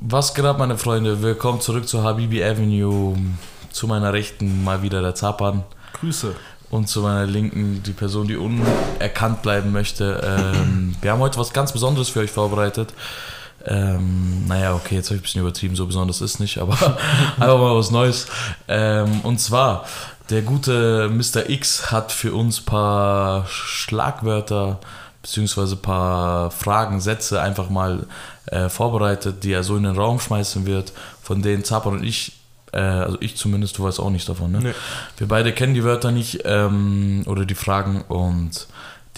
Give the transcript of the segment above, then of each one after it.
Was geht ab, meine Freunde? Willkommen zurück zu Habibi Avenue. Zu meiner Rechten mal wieder der Zapan. Grüße. Und zu meiner Linken die Person, die unerkannt bleiben möchte. Ähm, wir haben heute was ganz Besonderes für euch vorbereitet. Ähm, naja, okay, jetzt habe ich ein bisschen übertrieben, so besonders ist nicht, aber einfach mal was Neues. Ähm, und zwar, der gute Mr. X hat für uns ein paar Schlagwörter beziehungsweise ein paar Fragen, Sätze einfach mal äh, vorbereitet, die er so in den Raum schmeißen wird, von denen Zapan und ich, äh, also ich zumindest, du weißt auch nicht davon, ne? Nee. Wir beide kennen die Wörter nicht ähm, oder die Fragen und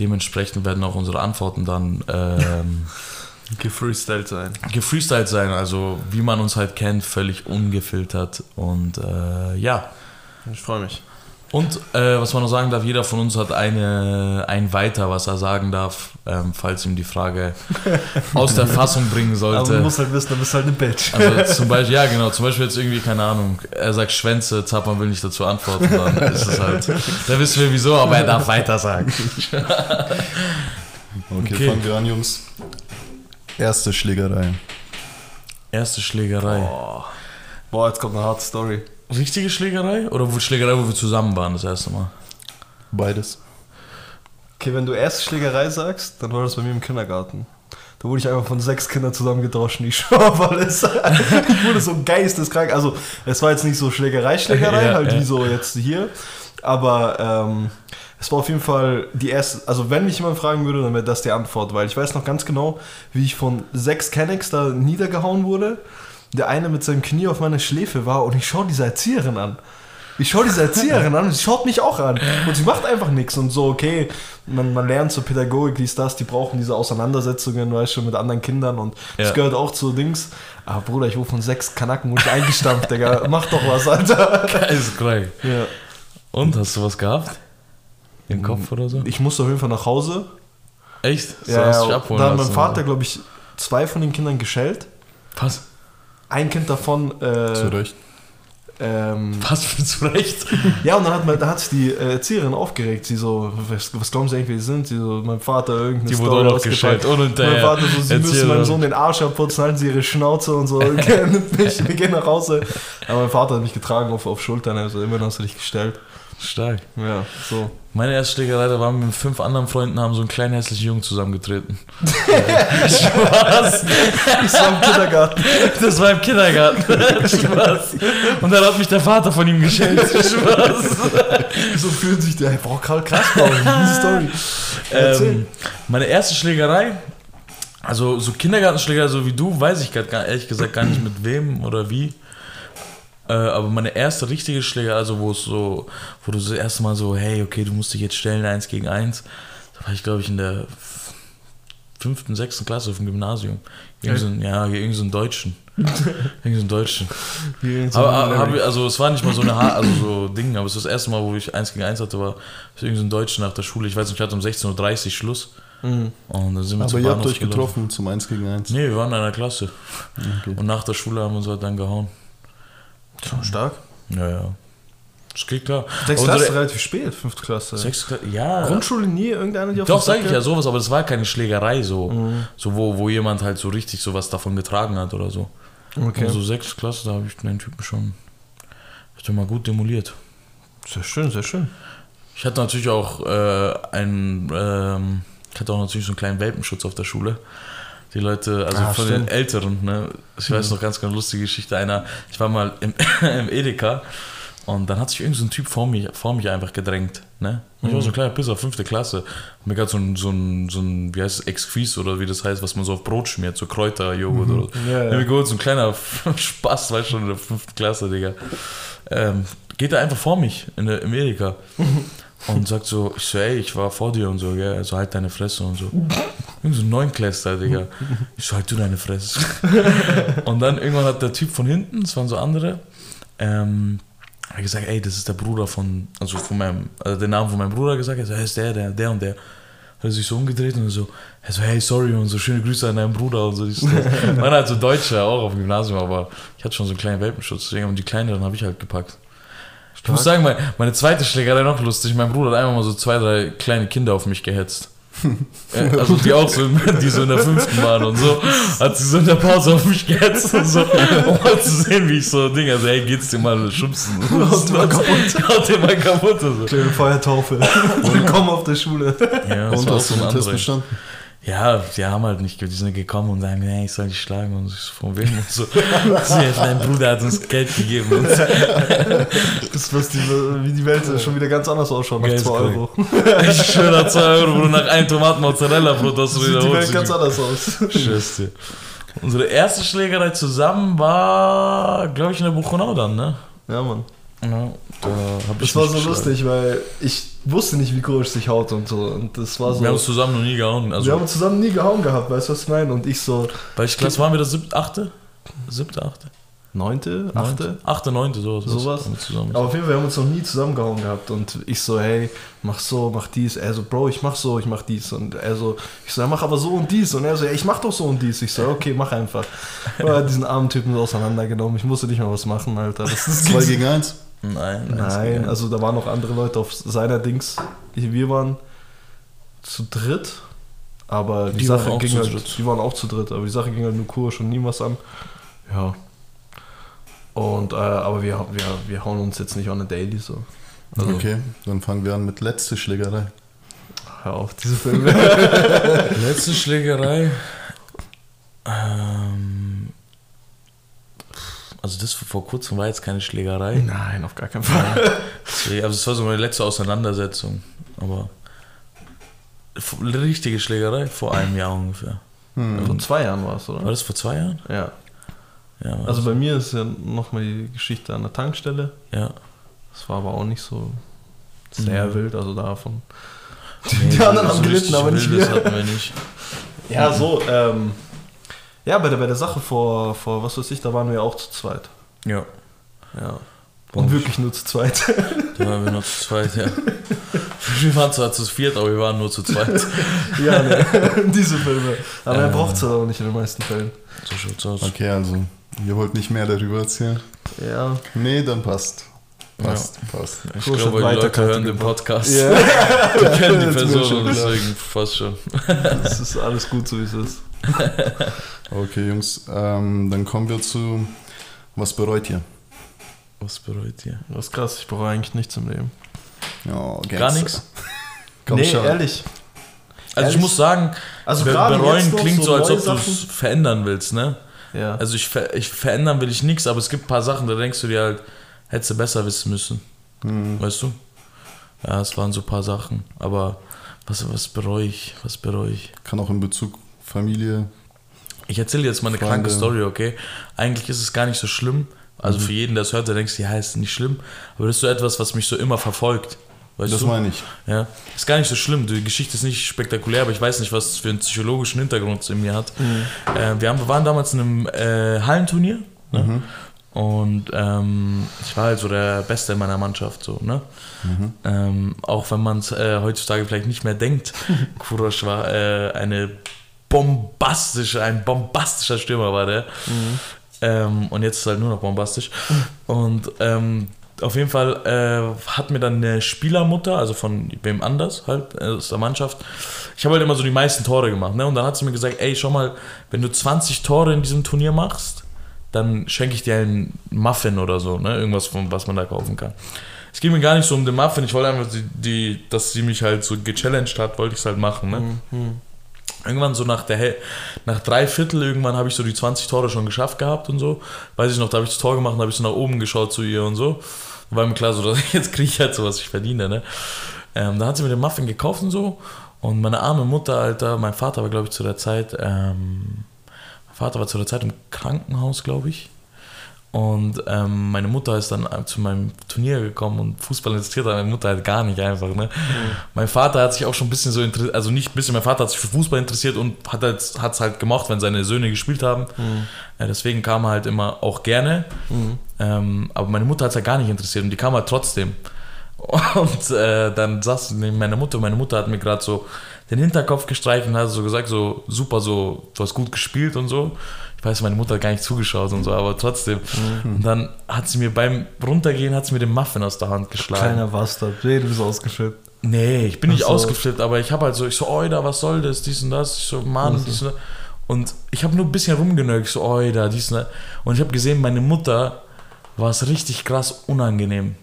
dementsprechend werden auch unsere Antworten dann ähm, Gefreestylt sein. gefreestylt sein, also wie man uns halt kennt, völlig ungefiltert und äh, ja. Ich freue mich. Und äh, was man noch sagen darf, jeder von uns hat eine, ein Weiter, was er sagen darf, ähm, falls ihm die Frage aus der Fassung bringen Aber man sollte. muss halt wissen, du bist halt eine Bitch. Also zum Beispiel, ja genau, zum Beispiel jetzt irgendwie, keine Ahnung, er sagt Schwänze, Zappmann will nicht dazu antworten, dann ist es halt, da wissen wir wieso, aber er darf weiter sagen. Okay, Okay. fangen wir an, Jungs. Erste Schlägerei. Erste Schlägerei. Boah. Boah, jetzt kommt eine harte Story. Richtige Schlägerei? Oder Schlägerei, wo wir zusammen waren das erste Mal? Beides. Okay, wenn du erste Schlägerei sagst, dann war das bei mir im Kindergarten. Da wurde ich einfach von sechs Kindern zusammengedroschen. Ich schwör alles. Ich wurde so geisteskrank. Also, es war jetzt nicht so Schlägerei, Schlägerei, Ja, halt ja. wie so jetzt hier. Aber ähm, es war auf jeden Fall die erste. Also, wenn mich jemand fragen würde, dann wäre das die Antwort. Weil ich weiß noch ganz genau, wie ich von sechs Kennex da niedergehauen wurde. Der eine mit seinem Knie auf meiner Schläfe war und ich schaue diese Erzieherin an. Ich schaue diese Erzieherin an und sie schaut mich auch an. Und sie macht einfach nichts. Und so, okay, man, man lernt so Pädagogik, dies, das, die brauchen diese Auseinandersetzungen, weißt du, mit anderen Kindern und das Ja. gehört auch zu Dings. Aber Bruder, ich wurde von sechs Kanaken wurde ich eingestampft, Digga. Mach doch was, Alter. Geisteskrank. Ja. Und, hast du was gehabt? Im Kopf oder so? Ich musste auf jeden Fall nach Hause. Echt? So Ja, hast du dich abholen da hat mein Vater, glaube ich, zwei von den Kindern geschellt. Was? Ein Kind davon, äh, Zu Recht. ähm, Was für zu Recht? Ja, und dann hat, man, da hat sich die äh, Erzieherin aufgeregt. Sie so, was, was glauben Sie eigentlich, wer Sie sind? Sie so, mein Vater irgendeine Die wurde auch noch geschellt. Und Mein. Vater so, Sie müssen meinem Sohn den Arsch abputzen, halten Sie Ihre Schnauze und so. Okay, nimmt mich, wir gehen nach Hause. Aber mein Vater hat mich getragen auf, auf Schultern, also immerhin hast du dich gestellt. Stark. Ja, so. Meine erste Schlägerei, da waren wir mit fünf anderen Freunden, haben so einen kleinen hässlichen Jungen zusammengetreten. Spaß. Ich war im Kindergarten. Das war im Kindergarten. Spaß. Und dann hat mich der Vater von ihm geschellt. Spaß. So fühlt sich der, boah, Karl krass, diese Story. Ähm, meine erste Schlägerei, also so Kindergartenschlägerei, so wie du, weiß ich grad gar, ehrlich gesagt gar nicht mit wem oder wie. Äh, aber meine erste richtige Schlägerei, also wo es so, wo du so das erste Mal so, hey, okay, du musst dich jetzt stellen, eins gegen eins. Da war ich, glaube ich, in der fünften, sechsten Klasse auf dem Gymnasium. Gegen so einen, ja, gegen so einen Deutschen. gegen so einen Deutschen. Aber, ein hab also es war nicht mal so eine ha also so Ding, aber es ist das erste Mal, wo ich eins gegen eins hatte, war so irgendein so ein Deutscher nach der Schule. Ich weiß nicht, ich hatte um 16.30 Uhr Schluss. Mhm. Und dann sind wir Aber zum ihr habt euch gelaufen. getroffen zum 1 gegen 1. Nee, wir waren in einer Klasse. Okay. Und nach der Schule haben wir uns halt dann gehauen. Stark. Ja, ja. Das geht klar. Sechste Unsere- Klasse relativ spät, fünfte Klasse. Sechste ja. Grundschule nie irgendeiner, die auf Doch, den Sack sag ich ja sowas, aber das war keine Schlägerei so. Mhm. So, wo, wo jemand halt so richtig sowas davon getragen hat oder so. Okay. Also sechste Klasse, da habe ich den Typen schon ich hab mal gut demoliert. Sehr schön, sehr schön. Ich hatte natürlich auch äh, einen, ähm, ich hatte auch natürlich so einen kleinen Welpenschutz auf der Schule. Die Leute, also Ah, von stimmt. Mhm. den Älteren, ne? Ich weiß noch ganz, ganz lustige Geschichte. Einer, ich war mal im, im Edeka und dann hat sich irgend so ein Typ vor mich, vor mich einfach gedrängt, ne? Und Ich war so Mhm. ein kleiner Pisser, fünfte Klasse. Und mir gerade so ein, so ein, so ein, wie heißt es, Exquis oder wie das heißt, was man so auf Brot schmiert, so Kräuterjoghurt oder so. Mhm. Ja, Ja, mir geholt, so ein kleiner Spaß, weißt du, schon in der fünften Klasse, Digga. Ähm, geht er einfach vor mich in der, im Edeka und sagt so, ich so, ey, ich war vor dir und so, gell, also halt deine Fresse und so. Irgend so ein Neunklässler, Digga. Ich so, halt du deine Fresse. und dann irgendwann hat der Typ von hinten, das waren so andere, ähm, hat gesagt, ey, das ist der Bruder von, also von meinem, also den Namen von meinem Bruder gesagt, er so, hey, ist der, der, der und der. Hat er sich so umgedreht und so, er so, hey, sorry und so, schöne Grüße an deinen Bruder und so. Ich so Waren halt so Deutsche auch auf dem Gymnasium, aber ich hatte schon so einen kleinen Welpenschutz, deswegen und die kleineren habe ich halt gepackt. Ich muss sagen, meine, meine zweite Schlägerei noch lustig. Mein Bruder hat einmal mal so zwei, drei kleine Kinder auf mich gehetzt. Äh, Also die auch so, die so in der fünften waren und so, hat sie so in der Pause auf mich gehetzt und so, um mal zu sehen, wie ich so Ding, also hey, geht's dir mal schubsen? Haut mal kaputt. Haut dir mal kaputt. So. Kleine Feuertaufe. Willkommen auf der Schule. Ja, das Und hast so du ein den Test bestanden? Ja, die haben halt nicht, die sind gekommen und sagen, hey, ich soll dich schlagen und ich so, von wem und so. dein Bruder hat uns Geld gegeben und so. Das was die, wie die Welt schon wieder ganz anders ausschaut nach Geil, 2 ist korrekt. Euro. Ich schwöre, 2 Euro, Bruder, nach einem Tomaten Mozzarella hast du Sieht die. Welt ganz anders aus. Scheiß dir. Unsere erste Schlägerei zusammen war, glaube ich, in der Buchenau dann, ne? Ja, Mann. Ja, da hab ich Das war so geschlagen. lustig, weil ich wusste nicht, wie Coach sich haut und so. Und das war so. Wir haben uns zusammen noch nie gehauen. wir Also, haben uns zusammen nie gehauen gehabt, weißt du, was ich meine? Und ich so, welche Klasse waren wir das? Siebte, achte? Siebte, achte? neunte, achte? Achte, neunte, sowas. Sowas. Wir. Aber auf jeden Fall, wir haben uns noch nie zusammengehauen gehabt. Und ich so, hey, mach so, mach dies. Er so, Bro, ich mach so, ich mach dies. Und er so, ich so, ja, mach aber so und dies. Und er so, ja, ich mach doch so und dies. Ich so, okay, mach einfach. Er hat diesen armen Typen so auseinandergenommen. Ich musste nicht mal was machen, Alter. Das ist Zwei gegen eins? Nein, Nein, also da waren noch andere Leute auf seiner Dings. Wir waren zu dritt, aber die, Die Sache ging halt, dritt. die waren auch zu dritt, aber die Sache ging halt nur Kurs und nie was an. Ja. Und, äh, aber wir, wir, wir hauen uns jetzt nicht on a daily so. Also, Okay, dann fangen wir an mit letzte Schlägerei. hör auf, diese Filme. Letzte Schlägerei. Ähm, also das vor kurzem war jetzt keine Schlägerei. Nein, auf gar keinen Fall. Deswegen- Also es war so meine letzte Auseinandersetzung. Aber richtige Schlägerei vor einem Jahr ungefähr. Hm. Vor zwei Jahren war es, oder? War das vor zwei Jahren? Ja. Ja. Also das- bei mir ist ja nochmal die Geschichte an der Tankstelle. ja. Das war aber auch nicht so sehr Mhm. wild, also davon. Nee, Die anderen haben gelitten, aber nicht wir. hatten wir nicht. Ja, so, ähm, ja, bei der, bei der Sache vor, vor, was weiß ich, da waren wir auch zu zweit. Ja. Ja. Boah. Und wirklich nur zu zweit. Da waren wir nur zu zweit, ja. Wir waren zwar zu viert, aber wir waren nur zu zweit. ja, ne, diese Filme. Aber er Äh. braucht es halt auch nicht in den meisten Fällen. So schaut's aus. Okay, also, ihr wollt nicht mehr darüber erzählen? Ja. Nee, dann passt. Passt, passt. Ich Kurs glaube, die Leute hören den. Podcast. Ja, Die kennen die Person deswegen fast schon. das ist alles gut, so wie es ist. Okay, Jungs, ähm, dann kommen wir zu, was bereut ihr? Was bereut ihr? Das ist krass, ich bereue eigentlich nichts im Leben. Ja, Gar nichts. Komm nee, schon. ehrlich. Also Ehrlich? ich muss sagen, Also bereuen klingt so, als ob du es verändern willst, ne? Ja. Also ich, ver ich verändern will ich nichts, aber es gibt ein paar Sachen, da denkst du dir halt, hättest du besser wissen müssen. Hm. Weißt du? Ja, es waren so ein paar Sachen. Aber was, was bereue ich? Was bereue ich? Kann auch in Bezug Familie. Ich erzähle jetzt mal eine Freunde. kranke Story, okay? Eigentlich ist es gar nicht so schlimm. Also Mhm. für jeden, der es hört, der denkt, ja, ist nicht schlimm. Aber das ist so etwas, was mich so immer verfolgt. Weißt das du? meine ich. Ja, ist gar nicht so schlimm. Die Geschichte ist nicht spektakulär, aber ich weiß nicht, was es für einen psychologischen Hintergrund es in mir hat. Äh, wir, haben, wir waren damals in einem äh, Hallenturnier ne? Mhm. und ähm, ich war halt so der Beste in meiner Mannschaft. So, ne? Mhm. Ähm, auch wenn man es äh, heutzutage vielleicht nicht mehr denkt, Kurosch war äh, eine bombastische, ein bombastischer Stürmer war der. Ähm, und jetzt ist halt nur noch bombastisch. Und ähm, auf jeden Fall äh, hat mir dann eine Spielermutter, also von wem anders halt, äh, aus der Mannschaft, ich habe halt immer so die meisten Tore gemacht. Ne? Und dann hat sie mir gesagt, ey, schau mal, wenn du 20 Tore in diesem Turnier machst, dann schenke ich dir einen Muffin oder so, ne? irgendwas, von, was man da kaufen kann. Es ging mir gar nicht so um den Muffin, ich wollte einfach, die, die, dass sie mich halt so gechallenged hat, wollte ich es halt machen. Ne? Irgendwann so nach der nach drei Viertel irgendwann habe ich so die 20 Tore schon geschafft gehabt und so. Weiß ich noch, da habe ich das Tor gemacht und habe ich so nach oben geschaut zu ihr und so. Da war mir klar, so, dass jetzt kriege ich halt so, was ich verdiene, ne? Ähm, da hat sie mir den Muffin gekauft und so. Und meine arme Mutter, Alter, mein Vater war, glaube ich, zu der Zeit, ähm, mein Vater war zu der Zeit im Krankenhaus, glaube ich. Und ähm, meine Mutter ist dann äh, zu meinem Turnier gekommen und Fußball interessiert hat meine Mutter halt gar nicht einfach. Ne? Mein Vater hat sich auch schon ein bisschen so interessiert, also nicht ein bisschen, mein Vater hat sich für Fußball interessiert und hat es halt, halt gemocht, wenn seine Söhne gespielt haben. Ja, deswegen kam er halt immer auch gerne. Ähm, aber meine Mutter hat es halt gar nicht interessiert und die kam halt trotzdem. Und äh, dann saß neben meiner Mutter und meine Mutter hat mir gerade so den Hinterkopf gestreicht und hat so gesagt, so super, so, du hast gut gespielt und so. Ich weiß, meine Mutter hat gar nicht zugeschaut und so, aber trotzdem. Und dann hat sie mir beim Runtergehen, hat sie mir den Muffin aus der Hand geschlagen. Kleiner Bastard, du bist ausgeschüttet. Nee, ich bin nicht so. ausgeflippt, aber ich habe halt so, ich so, Oida, was soll das, dies und das. Ich so, Mann, dies und das. Und ich habe nur ein bisschen rumgenögt, so, Oida, dies und das. Und ich habe gesehen, meine Mutter war es richtig krass unangenehm.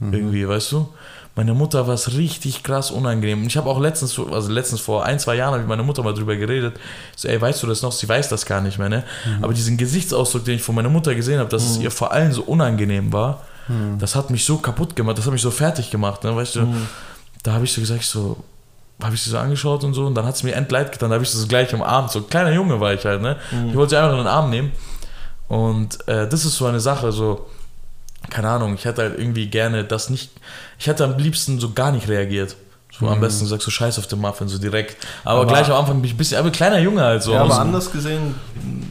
Irgendwie, weißt du? Meine Mutter war es richtig krass unangenehm. Und ich habe auch letztens, so- also letztens vor ein, zwei Jahren, habe ich mit meiner Mutter mal drüber geredet. So, ey, weißt du das noch? Sie weiß das gar nicht mehr, ne? Aber diesen Gesichtsausdruck, den ich von meiner Mutter gesehen habe, dass es ihr vor allem so unangenehm war, das hat mich so kaputt gemacht, das hat mich so fertig gemacht, ne? Weißt du? Da habe ich so gesagt, so, habe ich sie so angeschaut und so und dann hat es mir entleid getan, da habe ich sie so gleich umarmt. So ein kleiner Junge war ich halt, ne? Ich wollte sie einfach in den Arm nehmen. Und äh, das ist so eine Sache, so, keine Ahnung, ich hätte halt irgendwie gerne das nicht, ich hätte am liebsten so gar nicht reagiert. So am besten gesagt, so scheiß auf den Muffin, so direkt. Aber, Aber- gleich am Anfang bin ich ein bisschen, aber kleiner Junge halt so. ja, aber anders gesehen,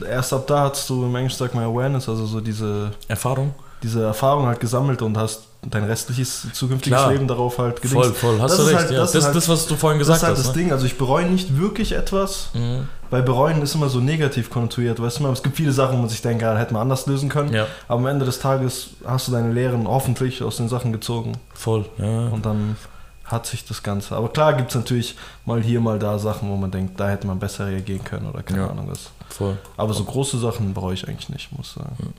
erst ab da hast du im Englisch sagt man Awareness, also so diese, Erfahrung? diese Erfahrung halt gesammelt und hast dein restliches zukünftiges Klar. Leben darauf halt gedingst. Voll, voll, hast Das du ist recht. halt- ja. das Das, ist das, halt- was du vorhin Das gesagt ist halt hast. das ne? Ding, also ich bereue nicht wirklich etwas, Mhm. weil bereuen ist immer so negativ konnotiert, weißt du, es gibt viele Sachen, wo man sich denkt, ja, hätte man anders lösen können, Ja, aber am Ende des Tages hast du deine Lehren hoffentlich aus den Sachen gezogen voll. Ja. und dann hat sich das Ganze. Aber klar gibt es natürlich mal hier, mal da Sachen, wo man denkt, da hätte man besser reagieren können oder keine Ja. Ahnung was. Voll. Aber so große Sachen bereue ich eigentlich nicht, muss ich sagen.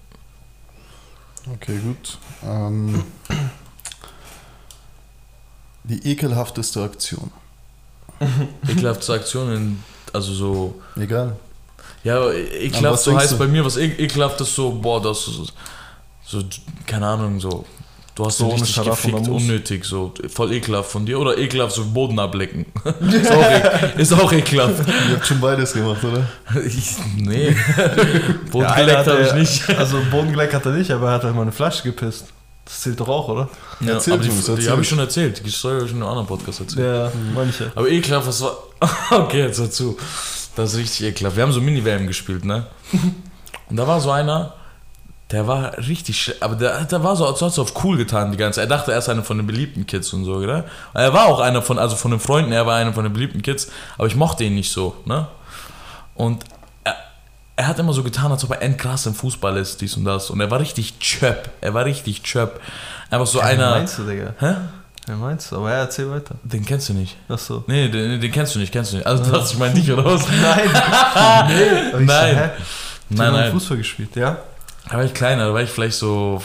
Okay, gut. Ähm, die ekelhafteste Aktion. Ekelhafte Aktionen, also so. Egal. Ja, An ekelhaft so heißt du? bei mir, was e ekelhaft ist, so, boah, das ist so, keine Ahnung, so. Du hast So und gefickt, unnötig, so voll ekelhaft von dir. Oder ekelhaft, so Boden ablecken. ist, auch e ist auch ekelhaft. Ihr habt schon beides gemacht, oder? Ich, nee, Boden Ja, geleckt hat, habe ich nicht. Also Boden geleckt hat er nicht, aber er hat halt mal eine Flasche gepisst. Das zählt doch auch, oder? Ja, Erzählt, aber die, Jungs, die habe ich schon erzählt. Die Story habe ich in einem anderen Podcast erzählt. Ja, manche. Aber ekelhaft, was war. Okay, jetzt dazu. Das ist richtig ekelhaft. Wir haben so Mini-WM gespielt, ne? Und da war so einer, der war richtig aber der, der war so, als hat so auf cool getan die ganze Zeit. Er dachte, er ist einer von den beliebten Kids und so, oder? Und er war auch einer von, also von den Freunden, er war einer von den beliebten Kids, aber ich mochte ihn nicht so, ne? Und er, er hat immer so getan, als ob er endkrass im Fußball ist, dies und das. Und er war richtig chöp. Er war richtig chöp. Einfach so Wen einer. meinst du, Digga? Hä? Wer meinst du? Aber ja, erzähl weiter. Den kennst du nicht. Achso. Nee, den, den kennst du nicht, kennst du nicht. Also, das, ich meine dich oder was? Nein. nee. Nein. So, hä? Nein, nein. Fußball gespielt, ja? Da war ich kleiner, da war ich vielleicht so,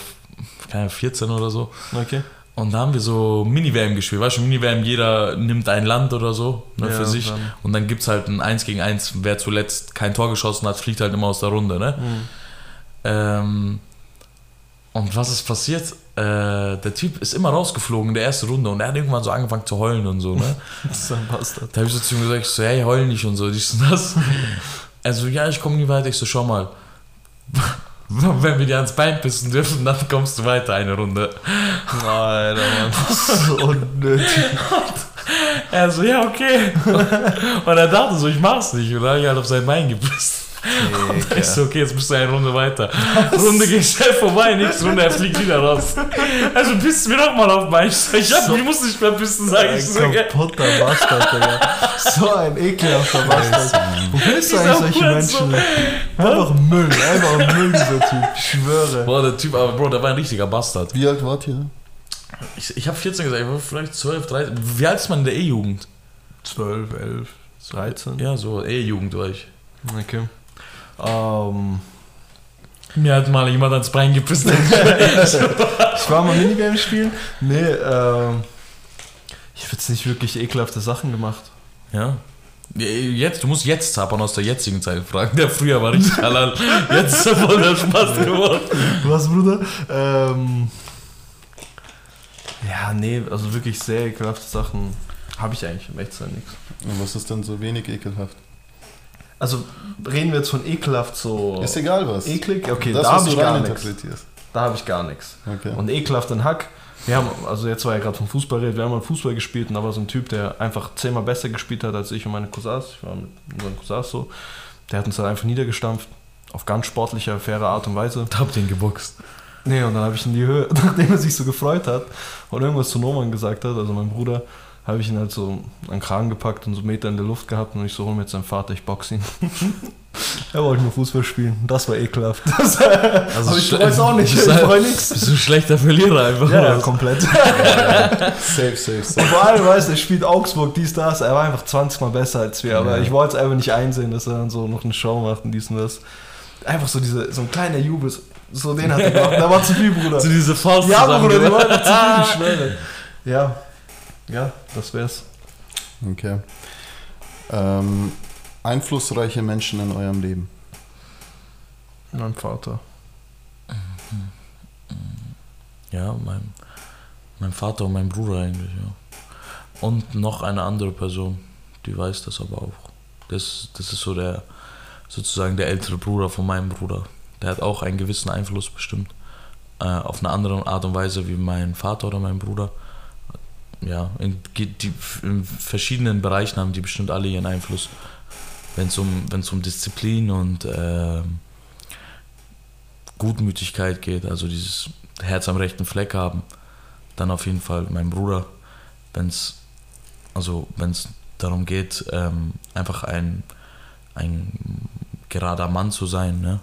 keine Ahnung, 14 oder so. Okay. Und da haben wir so Mini-WM gespielt. Weißt du, Mini-WM, jeder nimmt ein Land oder so ne, Ja, für sich. dann- Und dann gibt es halt ein 1 gegen 1. Wer zuletzt kein Tor geschossen hat, fliegt halt immer aus der Runde. Ne? Mhm. Ähm, und was ist passiert? Äh, der Typ ist immer rausgeflogen in der ersten Runde und er hat irgendwann so angefangen zu heulen und so. Ne? Das ist ein Bastard. Da habe ich so zu ihm gesagt, so, hey, heul nicht und so, dies und das. Also, ja, ich komme nie weiter. Ich so, schau mal. Wenn wir dir ans Bein pissen dürfen, dann kommst du weiter eine Runde. Alter, Mann. Das ist so unnötig. Er so, ja, okay. Und er dachte so, ich mach's nicht. Und dann hab ich halt auf sein Bein gepisst. Und ich so, okay, jetzt bist du eine Runde weiter. Runde geht schnell vorbei, nächste Runde, er fliegt wieder raus. Also pisst mir doch mal auf Bein. Ich, so, ich, hab, ich muss nicht mehr pissen, sag ich so. Ein kaputter Bastard, Digga. So ein ekelhafter Bastard. Wo findest du eigentlich solche. Menschen? Einfach Müll, einfach Müll, dieser Typ. Ich schwöre. Boah, der Typ, aber Bro, der war ein richtiger Bastard. Wie alt wart ihr? Ich, ich habe 14 gesagt, ich war vielleicht 12, 13. Wie alt ist man in der E-Jugend? 12, 11, 13. Ja, so, E-Jugend war ich. Okay. Ähm, Mir hat mal jemand ans Bein gepisst. ich war mal Minigame spielen. Nee, ähm, ich habe jetzt nicht wirklich ekelhafte Sachen gemacht. ja. Jetzt, du musst jetzt Zappern aus der jetzigen Zeit fragen. Der früher war richtig halal. Jetzt ist er voll der Spaß geworden. Was, Bruder? Ähm, ja, nee, also wirklich sehr ekelhafte Sachen habe ich eigentlich im Echtsein nichts. Und was ist denn so wenig ekelhaft? Also reden wir jetzt von ekelhaft so Ist egal was. eklig? Okay, das, da habe ich gar nichts. Da habe ich gar nichts. Okay. Und ekelhaft ein Hack. Wir haben, also jetzt war ja gerade vom Fußball redet, wir haben mal Fußball gespielt und da war so ein Typ, der einfach zehnmal besser gespielt hat als ich und meine Cousins. Ich war mit unseren Cousins so. Der hat uns dann einfach niedergestampft. Auf ganz sportliche, faire Art und Weise. Hab den geboxt. Nee, und dann habe ich in die Höhe, nachdem er sich so gefreut hat und irgendwas zu Norman gesagt hat, also mein Bruder, habe ich ihn halt so an den Kragen gepackt und so Meter in der Luft gehabt und ich so, hol mir jetzt seinen Vater, ich box ihn. Er wollte nur Fußball spielen. Das war ekelhaft. Das, also aber ich weiß auch nicht. Ich freue nichts. Bist du ein schlechter Verlierer einfach? Ja, ja, komplett. Safe, safe, Und safe. vor allem, weißt du, er spielt Augsburg, dies, das. Er war einfach 20 Mal besser als wir. Aber Ja. ich wollte es einfach nicht einsehen, dass er dann so noch eine Show macht und dies und das. Einfach so, diese, so ein kleiner Jubel. So den hat er gemacht. Da war zu viel, Bruder. So diese Faust Ja, Bruder, die war zu viel, ich schwöre. Ja. Ja, das wär's. Okay. Ähm, einflussreiche Menschen in eurem Leben. Mein Vater. Ja, mein, mein Vater und mein Bruder eigentlich, ja. Und noch eine andere Person, die weiß das aber auch. Das, das ist so der, sozusagen der ältere Bruder von meinem Bruder. Der hat auch einen gewissen Einfluss bestimmt. Äh, auf eine andere Art und Weise wie mein Vater oder mein Bruder. Ja, in, die, in verschiedenen Bereichen haben die bestimmt alle ihren Einfluss. Wenn es um, wenn's um Disziplin und ähm, Gutmütigkeit geht, also dieses Herz am rechten Fleck haben, dann auf jeden Fall mein Bruder. Wenn es also wenn's darum geht, ähm, einfach ein, ein gerader Mann zu sein, ne?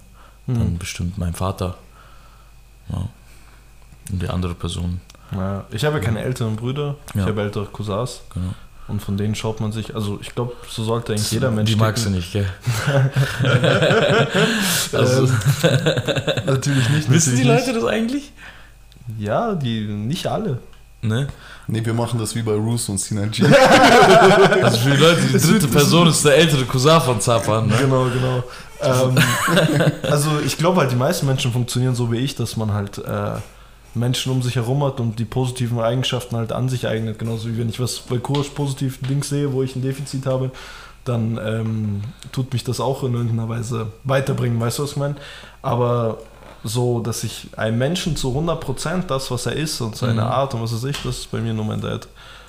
dann Hm. bestimmt mein Vater. Ja. Und die andere Person, Ja, ich habe ja keine älteren Brüder, ich Ja. habe ältere Cousins genau. und von denen schaut man sich, also ich glaube, so sollte eigentlich jeder Mensch Die magst du nicht, gell? also, Ähm, natürlich nicht. wissen die Leute das eigentlich? Nicht. Ja, die, nicht alle. Ne? Ne, wir machen das wie bei Roos und Synergy. Also für die Leute, die dritte Person ist der ältere Cousin von Zapan. Ne? Genau, genau. ähm, also ich glaube halt, die meisten Menschen funktionieren so wie ich, dass man halt äh, Menschen um sich herum hat und die positiven Eigenschaften halt an sich eignet. Genauso wie wenn ich was bei Kurs positiv Dings sehe, wo ich ein Defizit habe, dann ähm, tut mich das auch in irgendeiner Weise weiterbringen, weißt du, was ich meine? Aber so, dass ich einem Menschen zu 100% das, was er ist und seine Mhm. Art und was weiß ich, das ist bei mir nur mein Dad.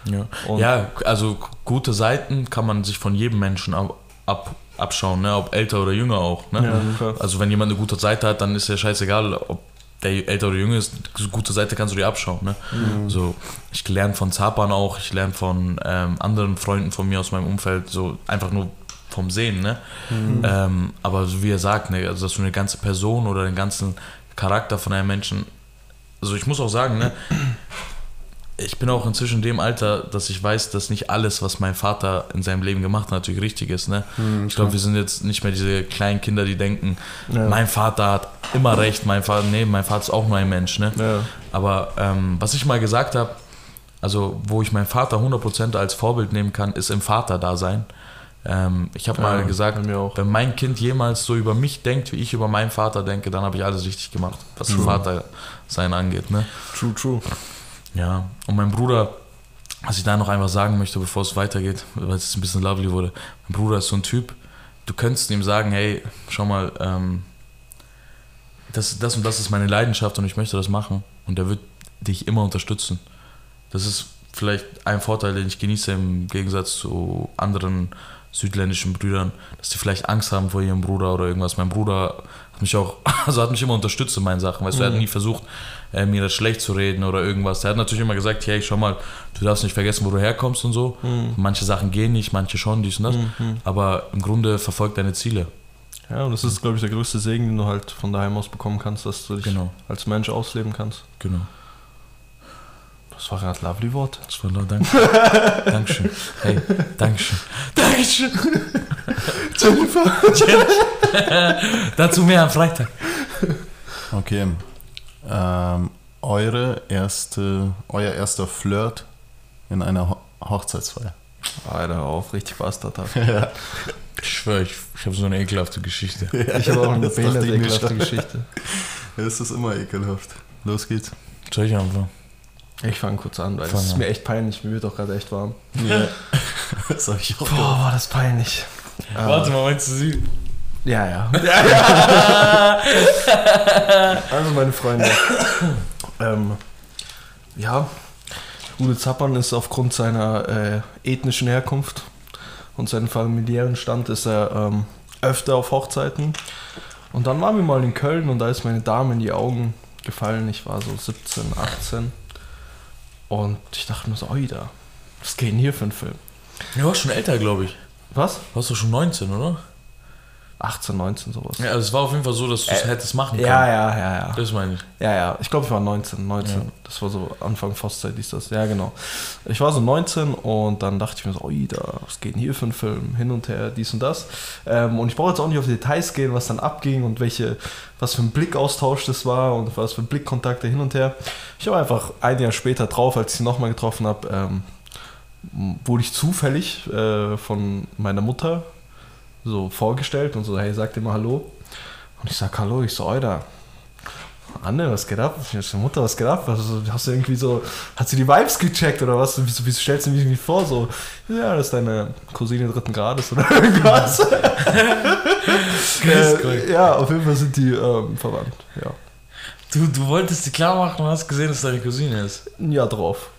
Ja. Ja, also gute Seiten kann man sich von jedem Menschen ab, ab, abschauen, ne? ob älter oder jünger auch. Ne? Ja. Also wenn jemand eine gute Seite hat, dann ist ja scheißegal, ob der älter oder jünger ist. Eine gute Seite kannst du dir abschauen. Ne? Mhm. So, ich lerne von Zapan auch, ich lerne von ähm, anderen Freunden von mir aus meinem Umfeld, so einfach nur vom Sehen. Ne? Mhm. Ähm, aber so wie er sagt, ne, also dass du eine ganze Person oder den ganzen Charakter von einem Menschen, also ich muss auch sagen, ne, ich bin auch inzwischen in dem Alter, dass ich weiß, dass nicht alles, was mein Vater in seinem Leben gemacht hat, natürlich richtig ist. Ne? Hm, Ich glaube, wir sind jetzt nicht mehr diese kleinen Kinder, die denken, Ja. mein Vater hat immer recht, mein Vater, nee, mein Vater ist auch nur ein Mensch. Ne? Ja. Aber ähm, was ich mal gesagt habe, also wo ich meinen Vater 100% als Vorbild nehmen kann, ist im Vater-Dasein. Ähm, ich habe mal Ja, gesagt, wenn mein Kind jemals so über mich denkt, wie ich über meinen Vater denke, dann habe ich alles richtig gemacht, was True. Vater-Sein angeht. Ne? True, true. Ja, und mein Bruder, was ich da noch einfach sagen möchte, bevor es weitergeht, weil es ein bisschen lovely wurde, mein Bruder ist so ein Typ, du könntest ihm sagen, hey, schau mal, ähm, das, das und das ist meine Leidenschaft und ich möchte das machen und er wird dich immer unterstützen. Das ist vielleicht ein Vorteil, den ich genieße im Gegensatz zu anderen südländischen Brüdern, dass die vielleicht Angst haben vor ihrem Bruder oder irgendwas. Mein Bruder hat mich auch, also hat mich immer unterstützt in meinen Sachen. Weißt du, er hat nie versucht, äh, mir das schlecht zu reden oder irgendwas. Er hat natürlich immer gesagt, hey, schau mal, du darfst nicht vergessen, wo du herkommst und so. Manche Sachen gehen nicht, manche schon, dies und das. Aber im Grunde verfolgt deine Ziele. Ja, und das ist, glaube ich, der größte Segen, den du halt von daheim aus bekommen kannst, dass du dich Genau. als Mensch ausleben kannst. Genau. Das war gerade lovely Wort. Das war nur Dank. Dankeschön. Hey, Dankeschön. Dankeschön. Jennifer. Dazu mehr am Freitag. Okay. Ähm, eure erste, euer erster Flirt in einer Ho Hochzeitsfeier. Alter, auf, richtig Bastard. Ich schwöre, ich, ich habe so eine ekelhafte Geschichte. Ich habe auch eine behinderte, ekelhafte schon. Geschichte. Ja, es ist immer ekelhaft. Los geht's. Soll ich anfangen? Ich fange kurz an, weil es ist mir echt peinlich. Mir wird auch gerade echt warm. Ja. das ich auch Boah, war das peinlich. Warte mal, meinst du sie? Ja, ja. ja, ja. also meine Freunde. ähm, ja, Ude Zappern ist aufgrund seiner äh, ethnischen Herkunft und seinem familiären Stand ist er ähm, öfter auf Hochzeiten. Und dann waren wir mal in Köln und da ist meine Dame in die Augen gefallen. Ich war so 17, 18. Und ich dachte mir so, oi da, was geht denn hier für ein Film? Ja, warst schon älter, glaube ich. Was? Warst du schon 19, oder? 18, 19 sowas. Ja, also es war auf jeden Fall so, dass du es hättest machen können. Ja, ja, ja, ja. Das meine ich. Ja, ja. Ich glaube, ich war 19, 19. Ja. Das war so Anfang Fastzeit, ist das. Ja, genau. Ich war so 19 und dann dachte ich mir so, oi, da, was geht denn hier für ein Film? Hin und her, dies und das. Ähm, und ich brauche jetzt auch nicht auf die Details gehen, was dann abging und welche, was für ein Blickaustausch das war und was für Blickkontakte hin und her. Ich habe einfach ein Jahr später drauf, als ich sie nochmal getroffen habe, ähm, wurde ich zufällig äh, von meiner Mutter so vorgestellt und so, hey, sag dir mal Hallo. Und ich sag Hallo, ich so, Alter, Anne, was geht ab? Ich so, Mutter, was geht ab? Hast du irgendwie so, hat sie die Vibes gecheckt oder was? Wieso, wieso stellst du mich irgendwie vor? So, ja, das ist deine Cousine dritten Grades oder irgendwas. äh, ja, auf jeden Fall sind die ähm, verwandt, ja. Du, du wolltest dir klar machen und hast gesehen, dass deine Cousine ist. Jahr drauf.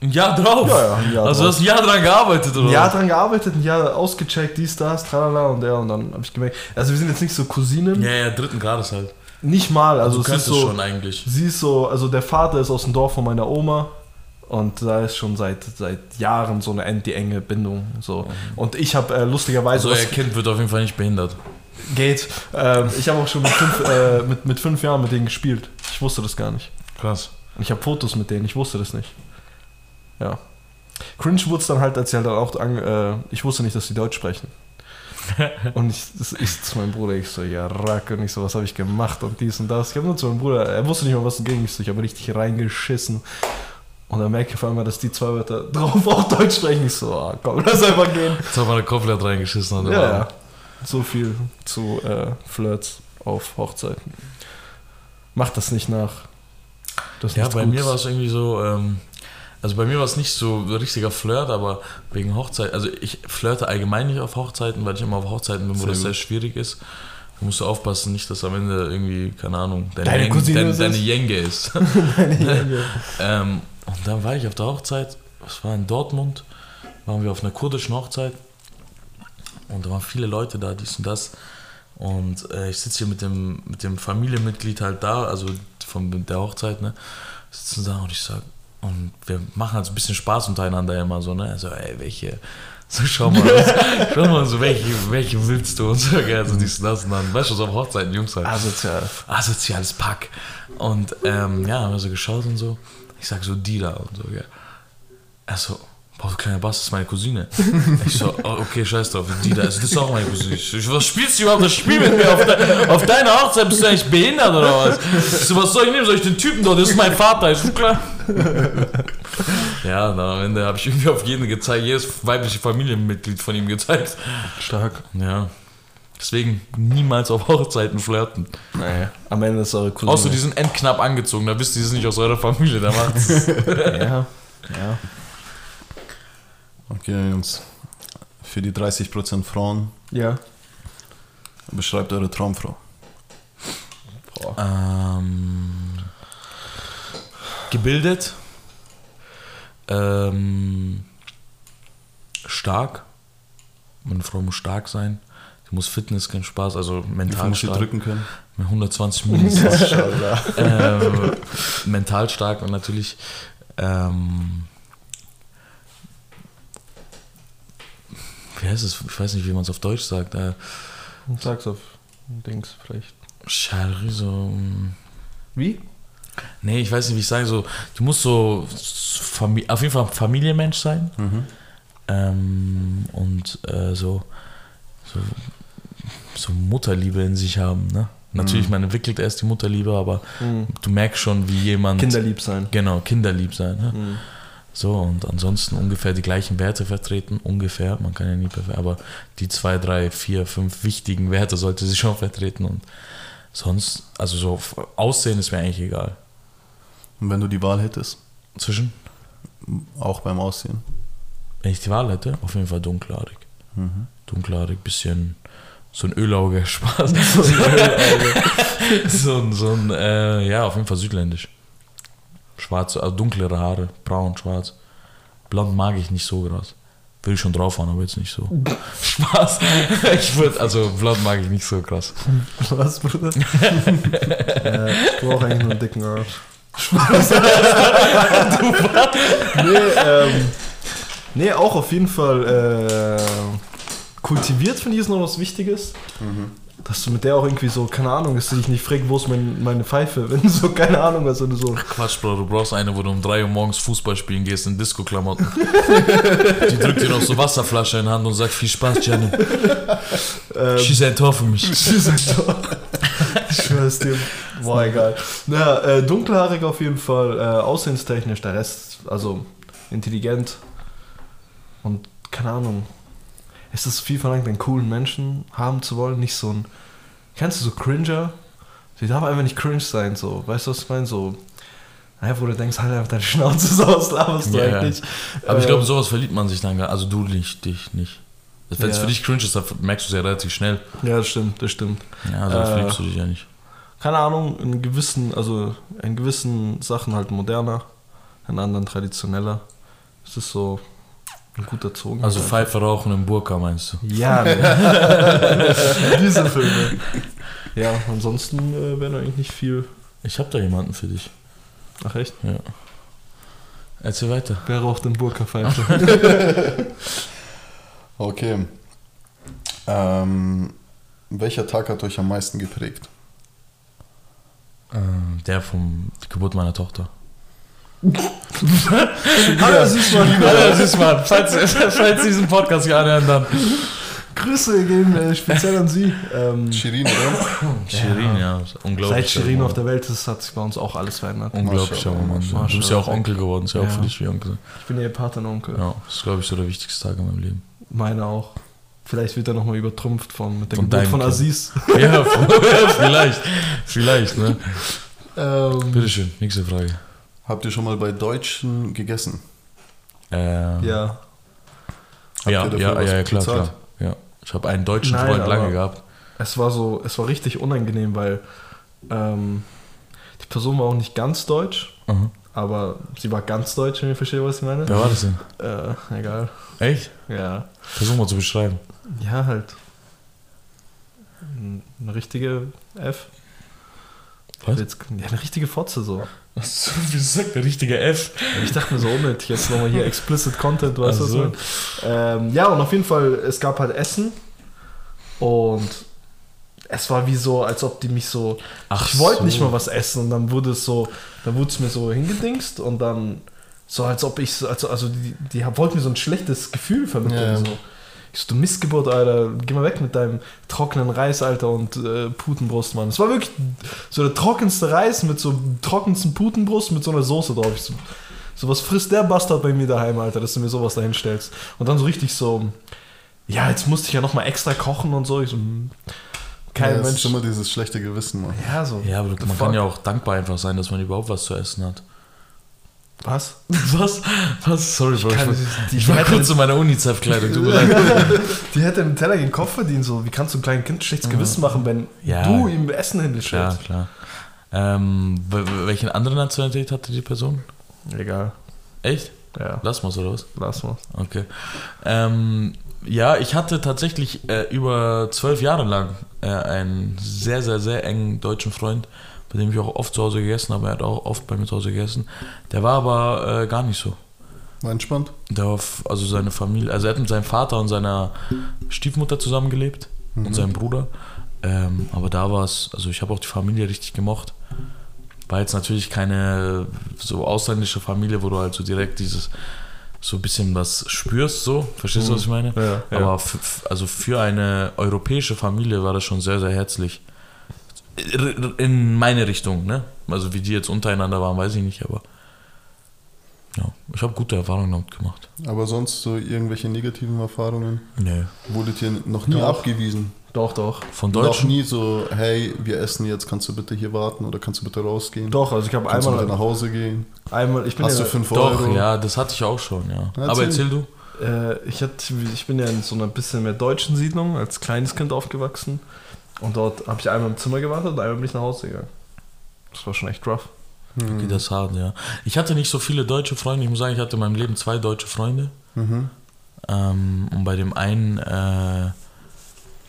Ein Jahr drauf? Ja, ja, ein Jahr also du hast ein Jahr dran gearbeitet, oder? Ein Jahr dran gearbeitet, ein Jahr ausgecheckt, dies, das, tralala und der und dann habe ich gemerkt, also wir sind jetzt nicht so Cousinen, Ja, ja, dritten Grades halt. nicht mal, also du es ist so, schon eigentlich. Sie ist so, also der Vater ist aus dem Dorf von meiner Oma und da ist schon seit, seit Jahren so eine die enge Bindung. So. Und ich habe äh, lustigerweise Also was euer Kind wird auf jeden Fall nicht behindert. geht. Ähm, ich habe auch schon mit fünf, äh, mit, mit fünf Jahren mit denen gespielt. Ich wusste das gar nicht. Krass. Und ich habe Fotos mit denen, ich wusste das nicht. Ja. Cringe wurde es dann halt, als sie halt dann auch an, äh, ich wusste nicht, dass sie Deutsch sprechen. und ich, das, ich zu meinem Bruder, ich so, ja, Rack, und ich so, was habe ich gemacht und dies und das. Ich habe nur zu meinem Bruder, er wusste nicht mal, was ging. Ich so, ich habe richtig reingeschissen. Und dann merke ich auf einmal, dass die zwei Wörter drauf auch Deutsch sprechen. Ich so, ah, komm, lass einfach gehen. Jetzt hat meine komplett reingeschissen. Oder? Ja, ja. So viel zu äh, Flirts auf Hochzeiten. Macht das nicht nach. Das Ja, bei mir Gutes. war es irgendwie so, ähm, also bei mir war es nicht so ein richtiger Flirt, aber wegen Hochzeit, also ich flirte allgemein nicht auf Hochzeiten, weil ich immer auf Hochzeiten bin, wo Sehr das gut. sehr schwierig ist. Da musst du aufpassen, nicht, dass am Ende irgendwie, keine Ahnung, deine, Deine Jeng- Cousine deine, ist deine? Jenge ähm, und dann war ich auf der Hochzeit, es war in Dortmund, waren wir auf einer kurdischen Hochzeit und da waren viele Leute da, dies und das. Und äh, ich sitze hier mit dem, mit dem Familienmitglied halt da, also von der Hochzeit, ne? Sitzen da und ich sag, und wir machen halt so ein bisschen Spaß untereinander immer so, ne? Also, ey, welche, so schau mal, was, schau mal, so welche, welche willst du und so, gell, so dies und das und dann, weißt du, so auf Hochzeiten, Jungs halt Asozial. asoziales Pack. Und ähm, ja, haben wir so geschaut und so. Ich sag so, da und so, gell. Er so, boah, du kleiner Bass, das ist meine Cousine. Ich so, oh, okay, scheiß drauf, die da ist, das ist auch meine Cousine. Ich was spielst du überhaupt das Spiel mit mir? Auf, de auf deiner Hochzeit bist du eigentlich behindert oder was? Ich so, was soll ich nehmen? Soll ich den Typen dort? Das ist mein Vater. Ich so, klar. Ja, na, am Ende habe ich irgendwie auf jeden gezeigt, jedes weibliche Familienmitglied von ihm gezeigt. Stark. Ja. Deswegen niemals auf Hochzeiten flirten. Naja, am Ende ist eure Cousine. Außer die sind endknapp angezogen, da wisst ihr, die sind nicht aus eurer Familie, da macht's. Ja, ja. Okay, Jungs. Für die 30% Frauen, Ja. beschreibt eure Traumfrau. Boah. ähm, gebildet. Ähm, stark. Meine Frau muss stark sein. Sie muss Fitness, kein Spaß, also mental muss sie stark. drücken können? Mit 120 mindestens. Ähm, mental stark und natürlich ähm, wie heißt es? Ich weiß nicht, wie man es auf Deutsch sagt. Äh, Sag's auf Dings vielleicht. Schari, so. ähm, Wie? Nee, ich weiß nicht, wie ich sage. So, du musst so auf jeden Fall Familienmensch sein. Mhm. Ähm, und äh, so, so, so Mutterliebe in sich haben. Ne? Natürlich, Mhm. man entwickelt erst die Mutterliebe, aber Mhm. du merkst schon, wie jemand. Kinderlieb sein. Genau, kinderlieb sein. Ne? So, und ansonsten ungefähr die gleichen Werte vertreten. Ungefähr, man kann ja nie perfekt, aber die zwei, drei, vier, fünf wichtigen Werte sollte sie schon vertreten. Und sonst, also so Aussehen ist mir eigentlich egal. Und wenn du die Wahl hättest, Zwischen, auch beim Aussehen. wenn ich die Wahl hätte, auf jeden Fall dunkelhaarig. Mhm. Dunkelhaarig, bisschen so ein Ölauge, Spaß. so ein, so ein äh, ja, auf jeden Fall südländisch. Schwarze, also dunklere Haare, braun, schwarz. Blond mag ich nicht so krass. Will ich schon drauf haben, aber jetzt nicht so. Spaß. Ich würde, also blond mag ich nicht so krass. Was, Bruder? ja, ich brauche eigentlich nur einen dicken Arsch. Spaß. nee, ähm, nee, auch auf jeden Fall äh, kultiviert, finde ich, ist noch was Wichtiges. Dass du mit der auch irgendwie so, keine Ahnung, dass du dich nicht fragst, wo ist mein, meine Pfeife, wenn du so, keine Ahnung, wenn du so. Quatsch, Bro, du brauchst eine, wo du um 3 Uhr morgens Fußball spielen gehst in Disco-Klamotten. Die drückt dir noch so Wasserflasche in die Hand und sagt, viel Spaß, Gianni. Ähm, Schieß ein Tor für mich. Schieß ein Tor. Ich schwör's dir. Boah, egal. Naja, äh, dunkelhaarig auf jeden Fall, äh, aussehenstechnisch, der Rest, also intelligent und keine Ahnung. Ist es viel verlangt, einen coolen Menschen haben zu wollen? Nicht so ein. Kennst du so Cringer? Sie darf einfach nicht cringe sein, so. Weißt du, was ich meine? So. Naja, wo du denkst, halt einfach deine Schnauze so aus, laberst du ja. eigentlich. Aber ich Äh, glaube, sowas verliebt man sich dann gar Also du nicht, dich nicht. Wenn es Ja. für dich cringe ist, dann merkst du es ja relativ schnell. Ja, das stimmt, das stimmt. Ja, also dann Äh, verliebst du dich ja nicht. keine Ahnung, in gewissen, also in gewissen Sachen halt moderner, in anderen traditioneller. Es ist so ein guter Zogen. Also Pfeife rauchen im Burka meinst du? Ja, ne. diese Filme. Ja, ansonsten äh, wäre eigentlich nicht viel. Ich habe da jemanden für dich. Ach echt? Ja. Erzähl weiter. Wer raucht den Burka-Pfeife? Okay. Ähm, welcher Tag hat euch am meisten geprägt? Ähm, der vom Geburt meiner Tochter. Hallo, mal. Hallo, Süßmann. Falls, falls Sie diesen Podcast hier anhören, dann. Grüße gehen äh, speziell an Sie. Ähm, Shirin, oder? Shirin, ja. Unglaublich. seit Shirin auf der Welt ist, hat sich bei uns auch alles verändert. Unglaublich, aber Mann. Du bist ja auch Onkel geworden. Ist ja, auch Ja. für dich wie Onkel. Ich bin ihr Patenonkel. Ja, das ist, glaube ich, so der wichtigste Tag in meinem Leben. Meine auch. Vielleicht wird er nochmal übertrumpft von, mit der Von Geburt von. Aziz. Ja, vielleicht. Vielleicht, ne? Ähm, Bitteschön, nächste Frage. Habt ihr schon mal bei Deutschen gegessen? Ähm, ja. Habt ja, ja, ja, klar, klar. Ja. Ich habe einen deutschen Nein, Freund lange gehabt. Es war so, es war richtig unangenehm, weil ähm, die Person war auch nicht ganz deutsch, Mhm. aber sie war ganz deutsch, wenn ihr versteht, was ich meine. Wer war das denn? Äh, egal. Echt? Ja. Versuch mal zu beschreiben. Ja, halt. Eine richtige F. Was? Jetzt, ja, eine richtige Fotze so. Was? Wie sagt der richtige F? Ich dachte mir so unnötig, jetzt nochmal hier explicit Content, weißt du Ach was ähm, Ja, und auf jeden Fall, es gab halt Essen und es war wie so, als ob die mich so. Ach ich wollte so. nicht mal was essen und dann wurde es so, dann wurde es mir so hingedingst und dann so, als ob ich so, also, also die, die wollten mir so ein schlechtes Gefühl vermitteln. Ja. So. Ich so, du Missgeburt, Alter, geh mal weg mit deinem trockenen Reis, Alter, und äh, Putenbrust, Mann. Es war wirklich so der trockenste Reis mit so trockensten Putenbrust mit so einer Soße drauf. Ich so, so was frisst der Bastard bei mir daheim, Alter, dass du mir sowas dahin stellst. Und dann so richtig so, ja, jetzt musste ich ja nochmal extra kochen und so. Ich so, hm, kein ja, Mensch. ist immer dieses schlechte Gewissen, Mann. Ja, so. Ja, aber man fuck? kann ja auch dankbar einfach sein, dass man überhaupt was zu essen hat. Was? Was? Was? Sorry, Bro. Ich, kann- die- ich war hätte- kurz in meiner UNICEF-Kleidung. Die hätte einen Teller den Kopf verdient, so. Wie kannst du einem kleinen Kind schlechtes Gewissen machen, wenn Ja. du ihm Essen hinstellst? klar. Ähm, w- w- welche andere Nationalität hatte die Person? Egal. Echt? Ja, Lass mal oder was? lass mal. Okay. Ähm, ja, ich hatte tatsächlich äh, über zwölf Jahre lang äh, einen sehr, sehr, sehr engen deutschen Freund, bei dem ich auch oft zu Hause gegessen habe. Er hat auch oft bei mir zu Hause gegessen. Der war aber äh, gar nicht so. War entspannt? Der war, also seine Familie, also er hat mit seinem Vater und seiner Stiefmutter zusammengelebt und seinem Bruder. Ähm, aber da war es, also ich habe auch die Familie richtig gemocht. War jetzt natürlich keine so ausländische Familie, wo du halt so direkt dieses so ein bisschen was spürst, so. Verstehst du, was ich meine? Ja, ja. Aber also für eine europäische Familie war das schon sehr, sehr herzlich. In meine Richtung, ne? Also wie die jetzt untereinander waren, weiß ich nicht, aber ja, ich habe gute Erfahrungen damit gemacht. Aber sonst so irgendwelche negativen Erfahrungen? Nee. Wurdet ihr noch nie Doch. abgewiesen? Doch, doch. Von Noch Deutschen? nie so, hey, wir essen jetzt, kannst du bitte hier warten oder kannst du bitte rausgehen? Doch, also ich habe Kannst du nach einmal, Hause gehen? einmal, ich bin Hast ja, du 5 Doch, Euro? ja, das hatte ich auch schon, ja. Erzähl. Aber erzähl du. äh, ich, hatte, ich bin ja in so einer bisschen mehr deutschen Siedlung als kleines Kind aufgewachsen. Und dort habe ich einmal im Zimmer gewartet und einmal bin ich nach Hause gegangen. Das war schon echt rough. Hm. Okay, das ist hart, ja. Ich hatte nicht so viele deutsche Freunde. Ich muss sagen, ich hatte in meinem Leben zwei deutsche Freunde. Mhm. Ähm, und bei dem einen, äh,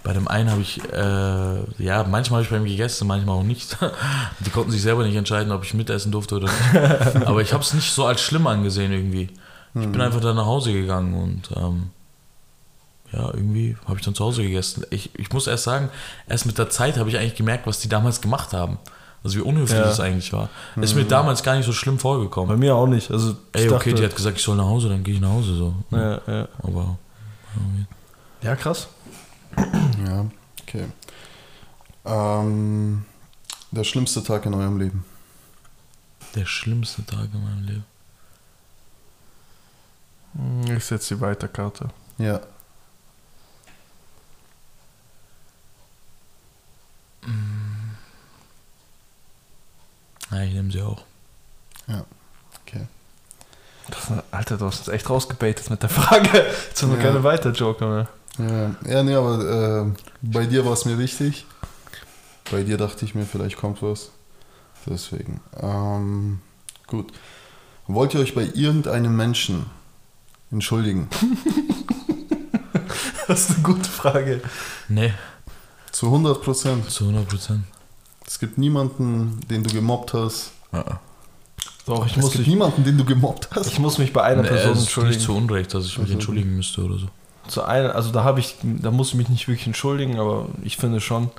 bei dem einen habe ich, äh, ja, manchmal habe ich bei ihm gegessen, manchmal auch nicht. Die konnten sich selber nicht entscheiden, ob ich mitessen durfte oder nicht. Aber ich habe es nicht so als schlimm angesehen irgendwie. Ich bin einfach dann nach Hause gegangen und ähm, ja, irgendwie habe ich dann zu Hause gegessen. Ich, ich muss erst sagen, erst mit der Zeit habe ich eigentlich gemerkt, was die damals gemacht haben. Also wie unhöflich Ja. das eigentlich war. Ist mir damals gar nicht so schlimm Bei vorgekommen. mir auch nicht. Also, Ey, okay, dachte- die hat gesagt, ich soll nach Hause, dann gehe ich nach Hause so. ja, ja. Aber ja, krass. Ja, okay. Ähm, der schlimmste Tag in eurem Leben. der schlimmste Tag in meinem Leben. Hm, Ich setze die Weiterkarte. Ja. Ja, ich nehme sie auch. Okay. Das, Alter, du hast uns echt rausgebaitet mit der Frage. Jetzt haben wir Ja. keine Weiter-Joker mehr. Ja, ja nee, aber äh, bei dir war es mir wichtig. Bei dir dachte ich mir, vielleicht kommt was. Deswegen. Ähm, gut. Wollt ihr euch bei irgendeinem Menschen entschuldigen? Das ist eine gute Frage. Nee, Zu 100 Prozent. zu 100 Prozent. Es gibt niemanden, den du gemobbt hast. Doch, ich es muss, gibt mich, niemanden, den du gemobbt hast. ich muss mich bei einer Nee, Person es ist entschuldigen. nicht zu Unrecht, dass ich mich Also- entschuldigen müsste oder so. Zu einer, also da habe ich, da muss ich mich nicht wirklich entschuldigen, aber ich finde schon,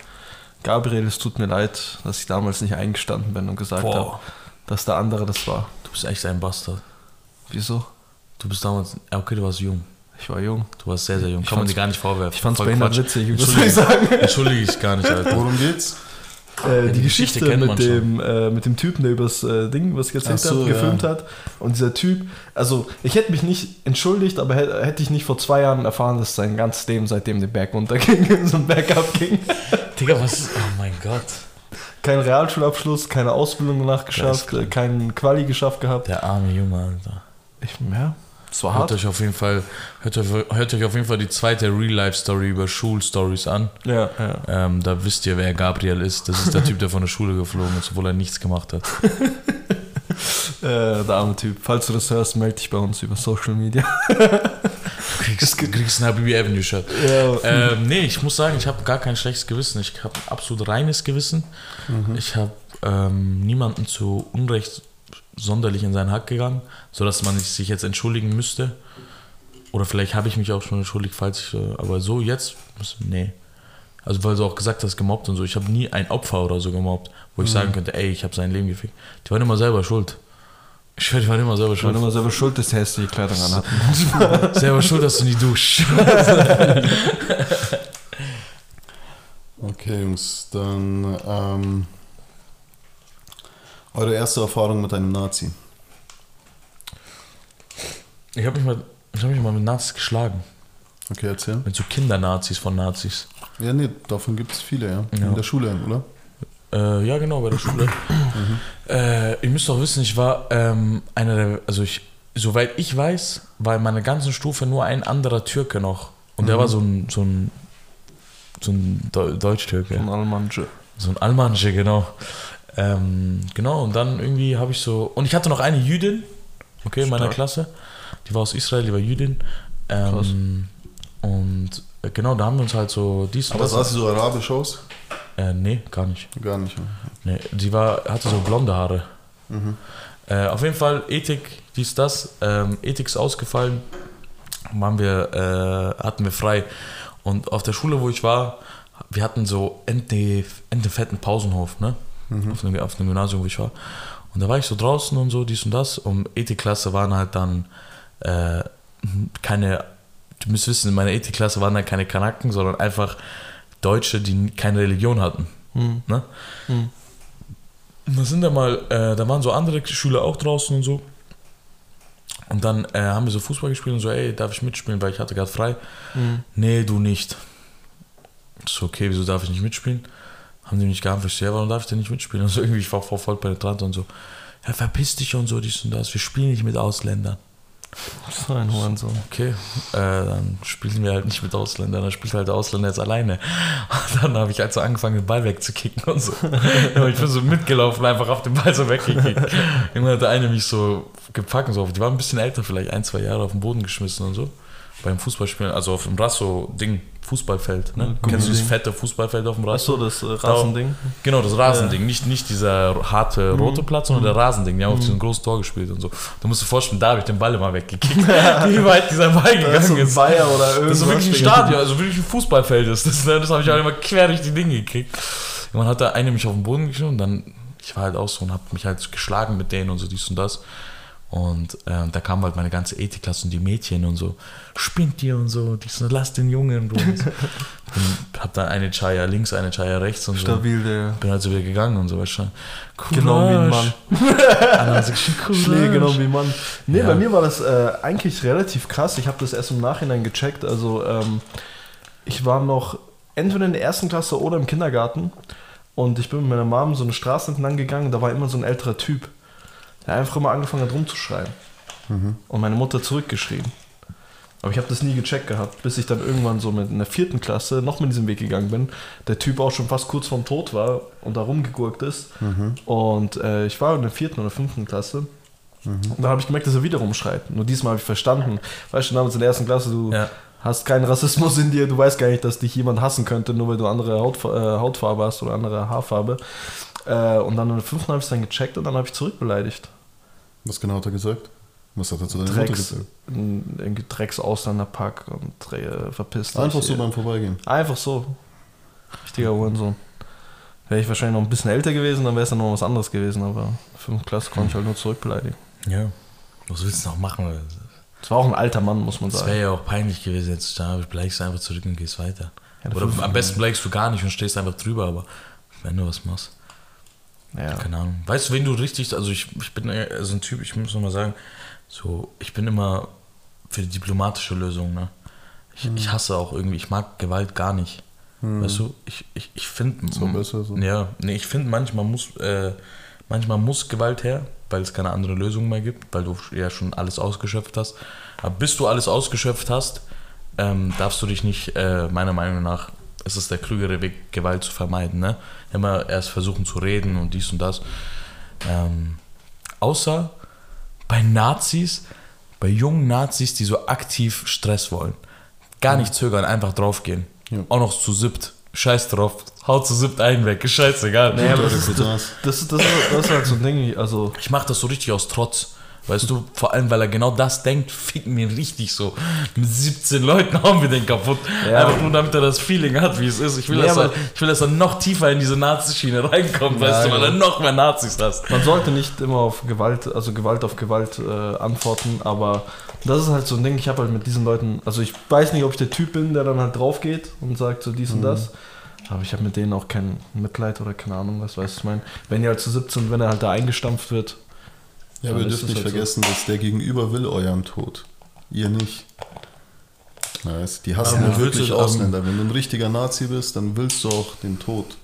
Gabriel, es tut mir leid, dass ich damals nicht eingestanden bin und gesagt habe, dass der andere das war. du bist echt ein Bastard. Wieso? Du bist damals, ja, okay, du warst jung. Ich war jung. Du warst sehr, sehr jung. Ich Kann man dir gar nicht vorwerfen. Ich fand's behindert witzig, Entschuldige, sagen? entschuldige ich gar nicht, Alter. Worum geht's? Äh, die, die Geschichte, Geschichte mit dem, äh, mit dem Typen, der übers äh, Ding, was ich erzählt so, habe, gefilmt ja. hat. Und dieser Typ, also ich hätte mich nicht entschuldigt, aber hätte, hätte ich nicht vor zwei Jahren erfahren, dass sein ganzes Leben seitdem den Berg runterging, so ein Berg abging. Digga, was ist, oh mein Gott. Kein Realschulabschluss, keine Ausbildung danach geschafft, äh, keinen Quali geschafft gehabt. Der arme Junge, Alter. Ich, ja, es war Hört hart. euch auf jeden Fall, hört euch, hört euch auf jeden Fall die zweite Real-Life-Story über Schulstories an. Ja, ja. Ähm, da wisst ihr, wer Gabriel ist. Das ist der Typ, der von der Schule geflogen ist, obwohl er nichts gemacht hat. Äh, der arme Typ. Falls du das hörst, melde dich bei uns über Social Media. Du kriegst, du kriegst ein Habibi Avenue Shirt. Ja, Ähm, nee, ich muss sagen, ich habe gar kein schlechtes Gewissen. Ich habe absolut reines Gewissen. Ich habe ähm, niemanden zu Unrecht sonderlich in seinen Hack gegangen, sodass man sich jetzt entschuldigen müsste. Oder vielleicht habe ich mich auch schon entschuldigt, falls ich. äh, Aber so jetzt, nee. Also, weil du auch gesagt hast, gemobbt und so. Ich habe nie ein Opfer oder so gemobbt, wo ich sagen könnte, ey, ich habe sein Leben gefickt. Die waren immer selber schuld. Ich waren immer selber Ich war schuld. immer selber schuld, dass die hässliche Kleidung anhatten. selber schuld, dass du nie duschst. Okay, Jungs, dann ähm, eure erste Erfahrung mit einem Nazi. Ich habe mich, mal- ich hab mich mal mit Nazis geschlagen. Okay, erzähl. Mit so Kindernazis von Nazis. Ja, nee, davon gibt es viele, ja. Ja. In der Schule, oder? Äh, ja, genau, bei der Schule. äh, ihr müsst doch wissen, ich war ähm, einer der, also ich, soweit ich weiß, war in meiner ganzen Stufe nur ein anderer Türke noch. Und der Mhm. war so ein, so ein, so ein Deu- Deutsch-Türke. Von Almanje. So ein Almansche, genau. Ähm, genau, und dann irgendwie habe ich so. Und ich hatte noch eine Jüdin, okay, in meiner. Klasse. Die war aus Israel, die war Jüdin. Ähm, und äh, genau, da haben wir uns halt so dies Aber das. sah sie so arabisch aus? Äh, nee, gar nicht. Gar nicht. Ja. Nee, die war, hatte so blonde Haare. Mhm. Äh, auf jeden Fall Ethik, dies, das. Ähm, Ethik ist ausgefallen. Waren wir, äh, hatten wir frei. Und auf der Schule, wo ich war, wir hatten so fetten Pausenhof, ne? Mhm. Auf, dem, auf dem Gymnasium, wo ich war. Und da war ich so draußen und so, dies und das. Und Ethikklasse waren halt dann äh, keine, du müsst wissen, in meiner Ethikklasse waren dann keine Kanaken, sondern einfach Deutsche, die keine Religion hatten. Hm. Ne? Hm. Und da sind da mal, äh, da waren so andere Schüler auch draußen und so. Und dann äh, haben wir so Fußball gespielt und so, ey, darf ich mitspielen, weil ich hatte gerade frei. Hm. Nee, du nicht. Ich So, okay, wieso darf ich nicht mitspielen? Haben die mich geantwortet, ich so, ja, warum darf ich denn nicht mitspielen? Und so irgendwie, ich war voll, voll penetrant und so, ja, verpiss dich und so, dies und das, wir spielen nicht mit Ausländern. So ein Hurensohn. Okay, äh, dann spielen wir halt nicht mit Ausländern, dann spielt halt der Ausländer jetzt alleine. Und dann habe ich halt so angefangen, den Ball wegzukicken und so. Ich bin so mitgelaufen, einfach auf den Ball so weggekickt. Irgendwann hat der eine mich so gepackt und so, die waren ein bisschen älter, vielleicht ein, zwei Jahre auf den Boden geschmissen und so. Beim Fußballspielen, also auf dem Rasso-Ding, Fußballfeld. Ne? Mhm, Kennst du dieses Ding. fette Fußballfeld auf dem Rasso? Achso, das äh, Rasending. Genau, das Rasending, nicht, nicht dieser harte Mhm. rote Platz, sondern der Rasending. Die haben auf diesem großen Tor gespielt und so. Du musst dir vorstellen, da habe ich den Ball immer weggekickt. Wie weit dieser Ball Da ist gegangen so ein ist. Bayer oder irgendwas. Das ist wirklich ein. Stadion, also wirklich ein Fußballfeld ist. Das, ne? das habe ich auch immer quer durch die Dinge gekriegt. Und dann hat da eine mich auf den Boden geschlagen und dann, ich war halt auch so und habe mich halt geschlagen mit denen und so dies und das. Und ähm, da kam halt meine ganze Ethikklasse und die Mädchen und so, spinnt ihr und so, dies und das, lasst den Jungen und hab dann eine Chaya links, eine Chaya rechts und so. Stabil, der. Bin halt so wieder gegangen und so, weißt du. Genau wie ein Mann. Sich Schläge genommen wie ein Mann. Nee, Ja. bei mir war das äh, eigentlich relativ krass. Ich habe das erst im Nachhinein gecheckt. Also, ähm, ich war noch entweder in der ersten Klasse oder im Kindergarten. Und ich bin mit meiner Mom so eine Straße entlang gegangen. Da war immer so ein älterer Typ, der einfach immer angefangen hat rumzuschreien. Und meine Mutter zurückgeschrien. Aber ich habe das nie gecheckt gehabt, bis ich dann irgendwann so mit in der vierten Klasse noch mit diesem Weg gegangen bin. Der Typ auch schon fast kurz vorm Tod war und da rumgegurkt ist. Und äh, ich war in der vierten oder fünften Klasse. Und dann habe ich gemerkt, dass er wieder rumschreit. Nur diesmal habe ich verstanden. Weißt du, damals in der ersten Klasse, du Ja. hast keinen Rassismus in dir, du weißt gar nicht, dass dich jemand hassen könnte, nur weil du andere Hautfa äh, Hautfarbe hast oder andere Haarfarbe. Äh, und dann in der fünften habe ich es dann gecheckt und dann habe ich zurückbeleidigt. Was genau hat er gesagt? Was hat er zu deiner Mutter Drecks, gesagt? ein- irgendwie Drecks Ausländerpack und äh, verpisst dich. Einfach so beim Vorbeigehen. Einfach so. Richtiger Hurensohn. Wäre ich wahrscheinlich noch ein bisschen älter gewesen, dann wäre es dann noch was anderes gewesen, aber fünfte Klasse konnte ich halt nur zurückbeleidigen. Ja. Was willst du noch machen? Das war auch ein alter Mann, muss man Das sagen. wäre ja auch peinlich gewesen, jetzt da bleibst du einfach zurück und gehst weiter. Ja, Oder am besten bleibst du gar nicht und stehst einfach drüber, aber wenn du was machst, Ja. keine Ahnung. Weißt du, wenn du richtig, also ich, ich bin so ein Typ, ich muss noch mal sagen, so, ich bin immer für die diplomatische Lösung, ne? Ich, ich hasse auch irgendwie, ich mag Gewalt gar nicht. Weißt du, ich, ich, ich finde. Auch besser so. Ja, nee, ich finde manchmal muss, äh, manchmal muss Gewalt her, weil es keine andere Lösung mehr gibt, weil du ja schon alles ausgeschöpft hast. Aber bis du alles ausgeschöpft hast, ähm, darfst du dich nicht, äh, meiner Meinung nach, ist es der klügere Weg, Gewalt zu vermeiden. Ne? Immer erst versuchen zu reden und dies und das. Ähm, außer bei Nazis, bei jungen Nazis, die so aktiv Stress wollen. Gar nicht zögern, einfach draufgehen. Ja. Auch noch zu siebt. Scheiß drauf. Haut zu siebt einen weg. Ist scheißegal. Naja, das ist, das, das, ist, das, ist, das ist halt so ein Ding, also Ich mache das so richtig aus Trotz. Weißt du, vor allem, weil er genau das denkt, ficken wir ihn richtig so. Mit 17 Leuten hauen wir den kaputt. Ja. Einfach nur, damit er das Feeling hat, wie es ist. Ich will, Nee, dass, er, ich will, dass er noch tiefer in diese Nazi-Schiene reinkommt, weißt du, weil er noch mehr Nazis hast. man sollte nicht immer auf Gewalt, also Gewalt auf Gewalt äh, antworten, aber das ist halt so ein Ding, ich habe halt mit diesen Leuten, also ich weiß nicht, ob ich der Typ bin, der dann halt drauf geht und sagt so dies und das, aber ich habe mit denen auch kein Mitleid oder keine Ahnung, was weiß ich meine. Wenn die halt zu 17, wenn er halt da eingestampft wird, Ja, aber ihr dürft ist nicht halt so. vergessen, dass der Gegenüber will euren Tod. Ihr nicht. Nice. Die hassen ja wirklich du- Ausländer. Wenn du ein richtiger Nazi bist, dann willst du auch den Tod.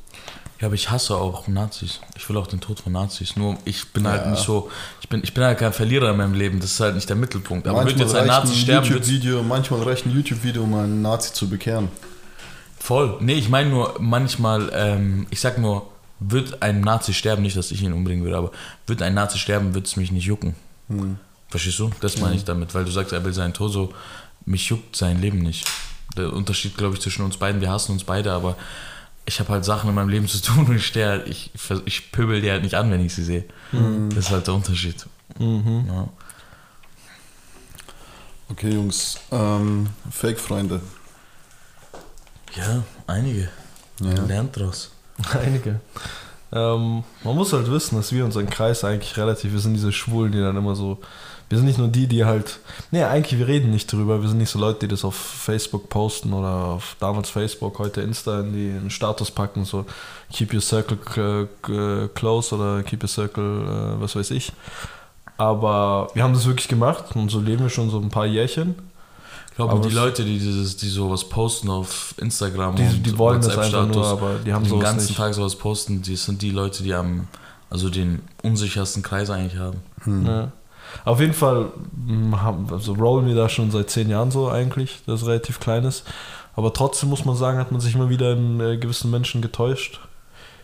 Ja, aber ich hasse auch Nazis. Ich will auch den Tod von Nazis. Nur ich bin halt Ja. nicht so, ich bin, ich bin halt kein Verlierer in meinem Leben. Das ist halt nicht der Mittelpunkt. Aber wird manchmal jetzt ein Nazi sterben, wird's- YouTube-Video, manchmal reicht ein YouTube-Video, um einen Nazi zu bekehren. Voll. Nee, ich meine nur, manchmal, ähm, ich sag nur, wird ein Nazi sterben, nicht, dass ich ihn umbringen würde, aber wird ein Nazi sterben, wird es mich nicht jucken. Hm. Verstehst du? Das meine ich damit, weil du sagst, er will seinen Tod so, mich juckt sein Leben nicht. Der Unterschied, glaube ich, zwischen uns beiden, wir hassen uns beide, aber ich habe halt Sachen in meinem Leben zu tun und ich stehe halt, ich, ich pöbel die halt nicht an, wenn ich sie sehe. Das ist halt der Unterschied. mhm. Ja. Okay, Jungs. Ähm, Fake-Freunde. ja, einige. Ja. Lernt draus. einige. Ähm, man muss halt wissen, dass wir unseren Kreis eigentlich relativ, wir sind diese Schwulen, die dann immer so, wir sind nicht nur die, die halt, nee, eigentlich, wir reden nicht drüber, wir sind nicht so Leute, die das auf Facebook posten oder auf damals Facebook, heute Insta in, den Status packen, so keep your circle close oder keep your circle, äh, was weiß ich. Aber wir haben das wirklich gemacht und so leben wir schon so ein paar Jährchen. Ich glaube, Aber die Leute, die dieses, die sowas posten auf Instagram Die, und die wollen das einfach WhatsApp-Status, nur, aber die haben die den ganzen nicht. Tag sowas posten, die sind die Leute, die am, also den unsichersten Kreis eigentlich haben. Ja. Auf jeden Fall haben, also rollen wir da schon seit zehn Jahren so eigentlich, das relativ klein ist. Aber trotzdem muss man sagen, hat man sich immer wieder in äh, gewissen Menschen getäuscht.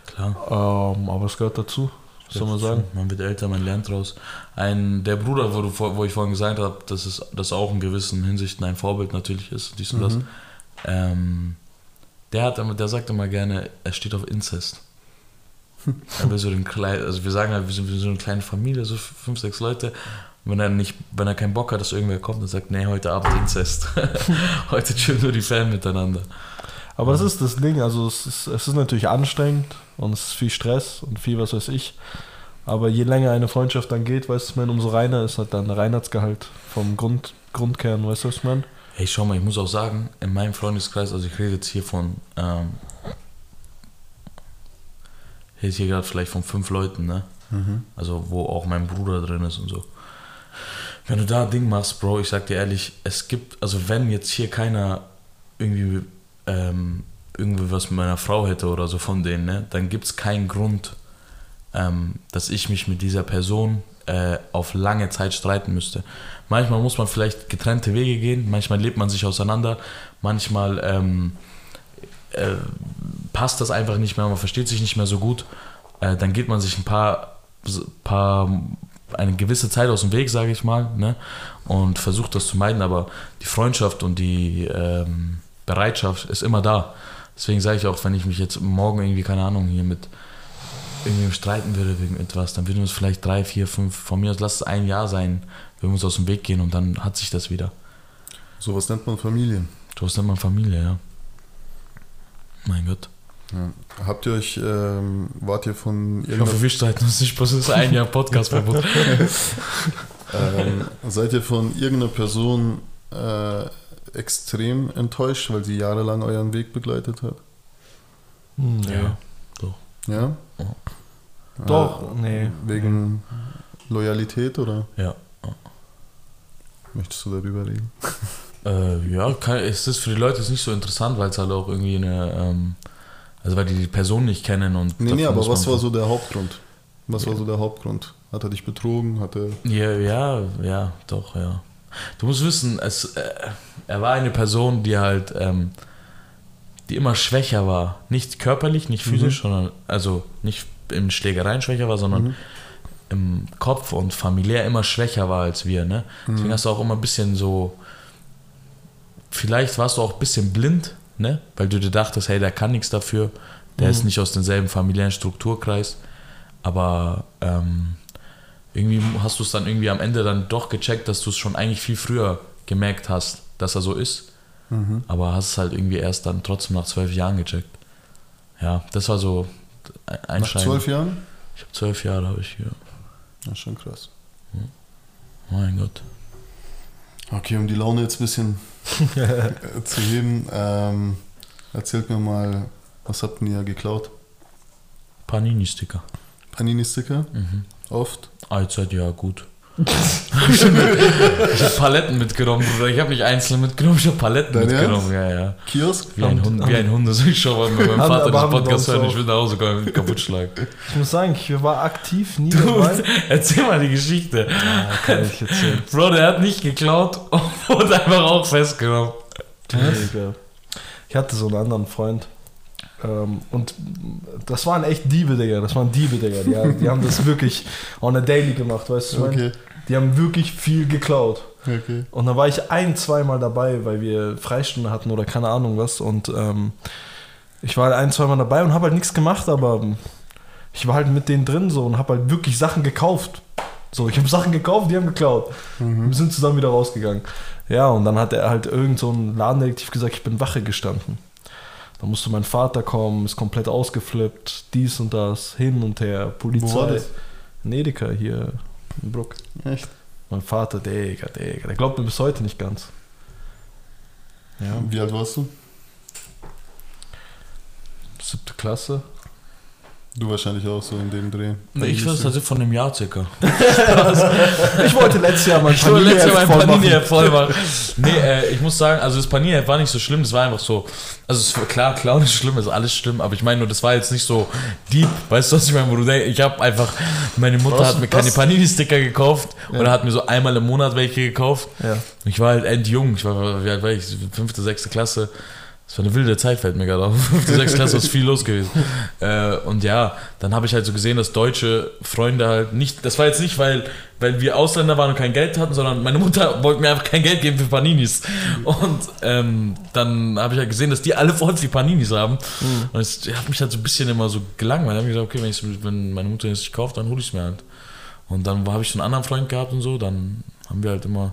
Klar. Ähm, aber es gehört dazu. Was soll man sagen? Man wird älter, man lernt draus. Ein, der Bruder, wo, du, wo ich vorhin gesagt habe, dass es das auch in gewissen Hinsichten ein Vorbild natürlich ist, dies und das. Mhm. Ähm, der, hat, der sagt immer gerne, er steht auf Inzest. er will so den kleinen, also wir sagen halt, wir sind, wir sind so eine kleine Familie, so fünf, sechs Leute. Und wenn er nicht, wenn er keinen Bock hat, dass irgendwer kommt und sagt, nee, heute Abend Inzest. heute chillen nur die Fan miteinander. Aber das ist das Ding, also es ist, es ist natürlich anstrengend und es ist viel Stress und viel was weiß ich. Aber je länger eine Freundschaft dann geht, weißt du, man, umso reiner ist halt dann der Reinheitsgehalt vom Grund, Grundkern, weißt du, was ich meine? Hey, schau mal, ich muss auch sagen, in meinem Freundeskreis, also ich rede jetzt hier von, ähm, ich rede hier gerade vielleicht von fünf Leuten, ne? Mhm. Also wo auch mein Bruder drin ist und so. Wenn du da ein Ding machst, Bro, ich sag dir ehrlich, es gibt, also wenn jetzt hier keiner irgendwie, ähm, irgendwie was mit meiner Frau hätte oder so von denen, ne, dann gibt es keinen Grund, ähm, dass ich mich mit dieser Person äh, auf lange Zeit streiten müsste. Manchmal muss man vielleicht getrennte Wege gehen, manchmal lebt man sich auseinander, manchmal ähm, äh, passt das einfach nicht mehr, man versteht sich nicht mehr so gut. Äh, dann geht man sich ein paar, paar eine gewisse Zeit aus dem Weg, sage ich mal, ne? und versucht das zu meiden, aber die Freundschaft und die ähm, Bereitschaft ist immer da. Deswegen sage ich auch, wenn ich mich jetzt morgen irgendwie, keine Ahnung, hier mit irgendwem streiten würde wegen etwas, dann würden wir uns vielleicht drei, vier, fünf, von mir aus, lass es ein Jahr sein, wenn wir uns aus dem Weg gehen und dann hat sich das wieder. Sowas nennt man Familie. Du hast immer Familie, ja. Mein Gott. Ja. Habt ihr euch, ähm, wart ihr von Ich hoffe, wir streiten uns nicht, bloß ist ein Jahr Podcast-Verbot. ähm, seid ihr von irgendeiner Person äh, extrem enttäuscht, weil sie jahrelang euren Weg begleitet hat? Hm, Ja. Ja? Ja. Doch, nee. Äh, Wegen Loyalität oder Ja. möchtest du darüber reden? Äh, ja, kann, es ist für die Leute jetzt nicht so interessant, weil es halt auch irgendwie eine, ähm, also weil die die Person nicht kennen und. Nee, nee, aber was war so der Hauptgrund? Was war Ja. so der Hauptgrund? Hat er dich betrogen? Hat er. Ja, ja, ja, doch, ja. Du musst wissen, es, äh, er war eine Person, die halt, ähm, die immer schwächer war. Nicht körperlich, nicht physisch, sondern, also nicht in Schlägereien schwächer war, sondern Mhm. im Kopf und familiär immer schwächer war als wir, ne? Deswegen Mhm. hast du auch immer ein bisschen so, vielleicht warst du auch ein bisschen blind, ne? Weil du dir dachtest, hey, der kann nichts dafür, der Mhm. ist nicht aus demselben familiären Strukturkreis, aber ähm, irgendwie hast du es dann irgendwie am Ende dann doch gecheckt, dass du es schon eigentlich viel früher gemerkt hast, dass er so ist, Mhm. aber hast es halt irgendwie erst dann trotzdem nach zwölf Jahren gecheckt. Ja, das war so ein Nach zwölf Jahren? Ich habe zwölf Jahre, habe ich hier. Ja, schon krass. Mein Gott. Okay, um die Laune jetzt ein bisschen zu heben, ähm, erzählt mir mal, was habt ihr geklaut? Panini-Sticker. Panini-Sticker? Mhm. Oft? Allzeit ja gut. ich habe Paletten mitgenommen, Bruder. Ich habe nicht einzeln mitgenommen, ich habe Paletten Dein mitgenommen. Ja, ja. Kiosk? Wie ein Hund, wie ein Hund. Das ich schon mal mit meinem Vater den Podcast hören. Ich will nach Hause kommen kaputt schlagen. Ich muss sagen, ich war aktiv nie dabei. Erzähl mal die Geschichte. Ja, kann ich erzählen. Bro, der hat nicht geklaut und wurde einfach auch festgenommen. Ich hatte so einen anderen Freund. Ähm, und das waren echt Diebe, Digga. Das waren Diebe, Digga. Die, haben- die haben das wirklich on a daily gemacht, weißt du? Okay, Die haben wirklich viel geklaut. okay. Und da war ich ein, zweimal dabei, weil wir Freistunde hatten oder keine Ahnung was. Und ähm, ich war ein, zweimal dabei und habe halt nichts gemacht, aber ich war halt mit denen drin so und habe halt wirklich Sachen gekauft. So, ich habe Sachen gekauft, die haben geklaut. Mhm. Wir sind zusammen wieder rausgegangen. Ja, und dann hat er halt irgend so ein Ladendetektiv gesagt, ich bin Wache gestanden. Da musste mein Vater kommen, ist komplett ausgeflippt, dies und das, hin und her, Polizei. Wo war das? In Edeka hier in Bruck. Echt? Mein Vater, Digga, Digga, der glaubt mir bis heute nicht ganz. Ja, Wie alt warst du? siebte Klasse. Du wahrscheinlich auch so in dem Dreh. Nee, ich weiß tatsächlich von einem Jahr circa. Ich wollte letztes Jahr mein Ich wollte letztes Jahr mein voll machen. Panini voll machen. Nee, äh, ich muss sagen, also das Panini war nicht so schlimm, das war einfach so. Also es war, klar, Clown ist schlimm, ist alles schlimm, aber ich meine nur, das war jetzt nicht so deep. Weißt du, was ich meine, wo du denkst, ich habe einfach, meine Mutter Was? hat mir keine Panini-Sticker gekauft Ja. oder hat mir so einmal im Monat welche gekauft. Ja. Ich war halt endjung, ich war, wie alt war ich? Fünfte, sechste Klasse. Das war eine wilde Zeit, fällt mir gerade auf. Auf der 6. Klasse ist viel los gewesen. Äh, und ja, dann habe ich halt so gesehen, dass deutsche Freunde halt nicht, das war jetzt nicht, weil, weil wir Ausländer waren und kein Geld hatten, sondern meine Mutter wollte mir einfach kein Geld geben für Paninis. Und ähm, dann habe ich halt gesehen, dass die alle voll viel Paninis haben. Und es hat mich halt so ein bisschen immer so gelangweilt. Dann habe ich gesagt, okay, wenn, wenn meine Mutter es nicht kauft, dann hole ich es mir halt. Und dann habe ich so einen anderen Freund gehabt und so, dann haben wir halt immer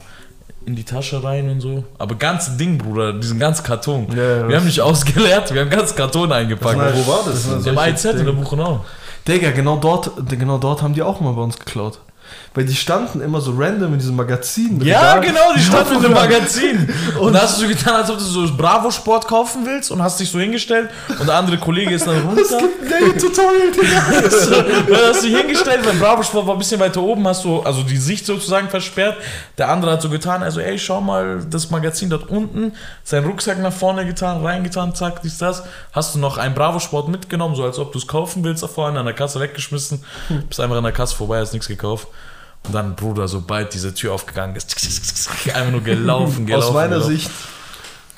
in die Tasche rein und so. Aber ganze Ding, Bruder, diesen ganzen Karton. Ja, ja, wir das- haben nicht ausgeleert, wir haben ganz Karton eingepackt. Das sind wo war das denn? Im IZ in der. Buchenau. Digga, genau dort, genau dort haben die auch mal bei uns geklaut. Weil die standen immer so random in diesem Magazin. Ja, Regal. genau, die standen in dem. Magazin. Und da hast du so getan, als ob du so Bravo-Sport kaufen willst und hast dich so hingestellt und der andere Kollege ist dann runter. Nee, Tutorial, Digga. so, dann hast du dich hingestellt, weil Bravo-Sport war ein bisschen weiter oben, hast du also die Sicht sozusagen versperrt. Der andere hat so getan, also ey, schau mal, das Magazin dort unten, seinen Rucksack nach vorne getan, reingetan, zack, dies, das. Hast du noch ein Bravo-Sport mitgenommen, so als ob du es kaufen willst, da vorne an der Kasse weggeschmissen. Bist einfach an der Kasse vorbei, hast nichts gekauft. Und dann, Bruder, sobald diese Tür aufgegangen ist, einfach nur gelaufen, gelaufen. Aus meiner gelaufen. Sicht,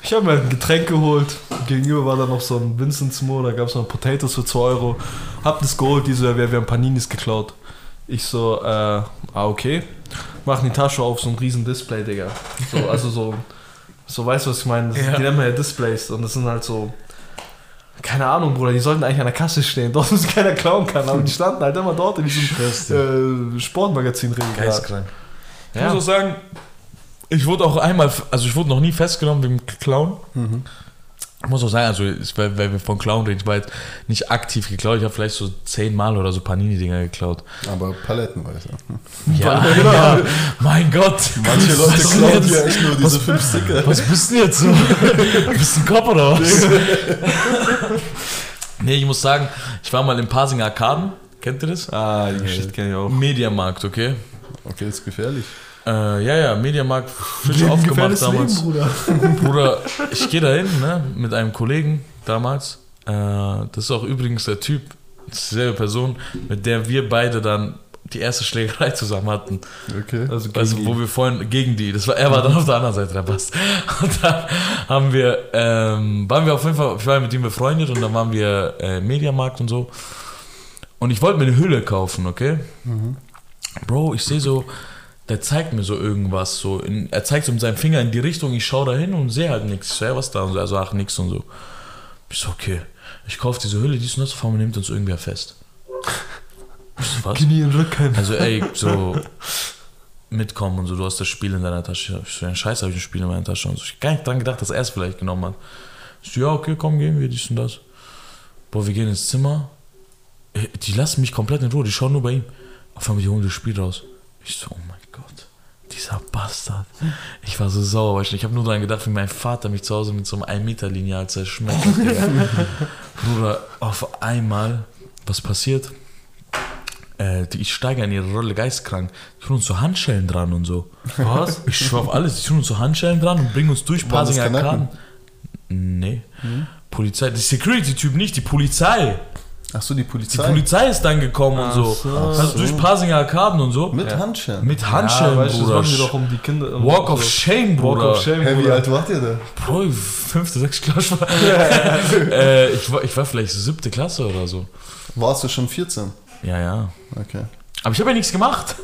ich habe mir ein Getränk geholt. Gegenüber war da noch so ein Vincent's Mo, da gab es noch Potatoes für 2 Euro. Hab das geholt, die so, ja, wir, wir haben Paninis geklaut. Ich so, äh, ah, okay. Machen die Tasche auf, so ein riesen Display, Digga. So, also so, so weißt du, was ich meine? Das, Ja. Die nennen wir ja Displays und das sind halt so, keine Ahnung, Bruder, die sollten eigentlich an der Kasse stehen, dort, wo es keiner klauen kann, aber die standen halt immer dort in diesem äh, Sportmagazin drin. Geistkrank. Ich Ja. muss auch sagen, ich wurde auch einmal, also ich wurde noch nie festgenommen wegen Clown. Ich muss auch sagen, also weil, weil wir von Clown reden, ich war jetzt nicht aktiv geklaut, ich habe vielleicht so zehnmal oder so Panini-Dinger geklaut. Aber palettenweise. Ja, ja, mein Gott. Manche Leute Was klauen jetzt? ja echt nur diese fünf Sticker. Was bist du denn jetzt so? bist du ein Kopf oder was? nee, ich muss sagen, ich war mal im Pasinger Arkaden. Kennt ihr das? Ah, die Geschichte kenne ich auch. Mediamarkt, okay? Okay, ist gefährlich. Äh, ja, ja, Mediamarkt frisch aufgemacht damals. Leben, Bruder. Bruder, ich gehe da hin, ne, mit einem Kollegen damals. Äh, das ist auch übrigens der Typ, dieselbe Person, mit der wir beide dann die erste Schlägerei zusammen hatten. Okay. Also, Also, wo wir vorhin gegen die, das war, er war dann auf der anderen Seite, der Bass. Und dann haben wir, ähm, waren wir auf jeden Fall, ich war mit ihm befreundet und dann waren wir äh, Mediamarkt und so. Und ich wollte mir eine Hülle kaufen, okay? Bro, ich sehe so, der zeigt mir so irgendwas, so, in, er zeigt so mit seinem Finger in die Richtung, ich schaue da hin und sehe halt nichts. Ich so, ja, was da? Und so, also, ach, nix und so. Ich so, okay, ich kaufe diese Hülle, dies und das, auf einmal nimmt uns irgendwer fest. Was? Knie den Rücken. Also ey, so mitkommen und so, du hast das Spiel in deiner Tasche. Ich so, ja, scheiße, habe ich ein Spiel in meiner Tasche. Und so. Ich hab gar nicht dran gedacht, dass er es vielleicht genommen hat. Ich so, ja, okay, komm, gehen wir, dies und das. Boah, wir gehen ins Zimmer. Ey, Die lassen mich komplett in Ruhe, die schauen nur bei ihm. Auf einmal, die holen das Spiel raus. Ich so, oh mein Gott, dieser Bastard. Ich war so sauer, weißt du. Ich habe nur dran gedacht, wie mein Vater mich zu Hause mit so einem 1 Meter Lineal zerschmettert. Digga. Bruder, auf einmal, was passiert? Äh, die, ich steige in ihre Rolle geistkrank. Die tun uns so Handschellen dran und so. Was? Ich schwör auf alles. Die tun uns so Handschellen dran und bringen uns durch Waren das Pasinger Kanaken? Arkaden. Nee. Polizei, die Security-Typ nicht, die Polizei. Ach so, die Die Polizei. Polizei ist dann gekommen und so. so. Also durch Pasinger Arkaden und so. Mit Ja. Handschellen. Mit Handschellen, ja, weißt du, das Bruder. die doch um die Kinder. um Walk so. of Shame, Walk Bruder. of Shame, Hey, wie alt wart ihr da? Bro, fünfte, sechste Klasse. äh, ich, war, ich war vielleicht siebte Klasse oder so. Warst du schon 14? Ja, ja. Okay. Aber ich habe ja nichts gemacht.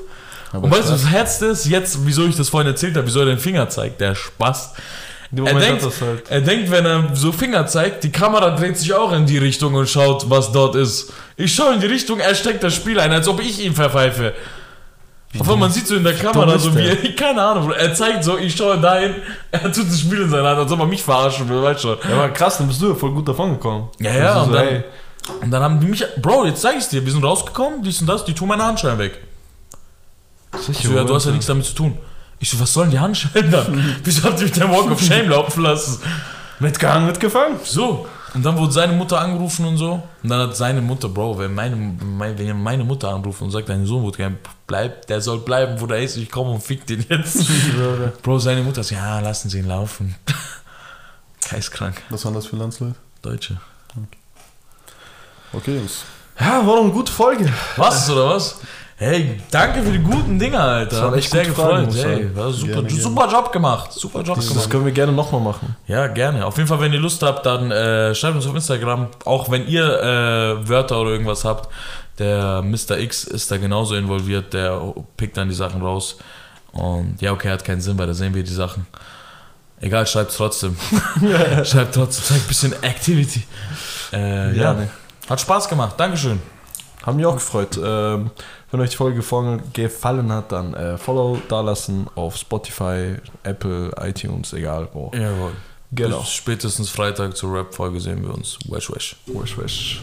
Aber Und weißt du, das Herz ist jetzt, wieso ich das vorhin erzählt habe, wieso er den Finger zeigt, der Spaß. Er denkt, halt. er denkt, wenn er so Finger zeigt, die Kamera dreht sich auch in die Richtung und schaut, was dort ist. Ich schaue in die Richtung, er steckt das Spiel ein, als ob ich ihn verpfeife. Obwohl man sieht so in der Kamera so wie er, keine Ahnung, er zeigt so, ich schaue dahin, er tut das Spiel in seiner Hand, als ob er mich verarschen will, weißt schon. Ja, aber krass, dann bist du ja voll gut davon gekommen. Ja, ja, und so, dann, ey, und dann haben die mich, Bro, jetzt zeig ich's dir, wir sind rausgekommen, dies und das, die tun meine Handschellen weg. sicher, Ich so, ja, du hast ja nichts damit zu tun. Ich so, was sollen die Handschellen dann? Wieso habt ihr mich den Walk of Shame laufen lassen? Mitgehangen, mitgefangen. So. Und dann wurde seine Mutter angerufen und so. Und dann hat seine Mutter, Bro, wenn meine, mein, wenn ihr meine Mutter anruft und sagt, dein Sohn wurde gern, bleib, der soll bleiben, wo der ist, ich komme und fick den jetzt. Bro, seine Mutter sagt, ja, lassen Sie ihn laufen. Geistkrank. Was waren das für Landsleute? Deutsche. Okay, Jungs. Ja, war doch eine gute Folge. Was oder was? Hey, danke für die guten Dinger, Alter. Das Hat echt mich sehr gefreut. hey, war super, Gerne, gerne. super Job gemacht. Super Job Das, gemacht. können wir gerne nochmal machen. Ja, gerne. Auf jeden Fall, wenn ihr Lust habt, dann äh, schreibt uns auf Instagram. Auch wenn ihr äh, Wörter oder irgendwas habt. Der Mr. X ist da genauso involviert. Der pickt dann die Sachen raus. Und ja, okay, hat keinen Sinn, weil da sehen wir die Sachen. Egal, schreibt trotzdem. schreibt trotzdem. Zeigt ein bisschen Activity. Äh, ja, Gerne. Hat Spaß gemacht. Dankeschön. Haben mich auch gefreut. Ähm, wenn euch die Folge gefallen, hat, dann äh, Follow dalassen auf Spotify, Apple, iTunes, egal wo. Jawohl. Genau. Bis spätestens Freitag zur Rap-Folge sehen wir uns. Wesh, wesh. Wesh, wesh.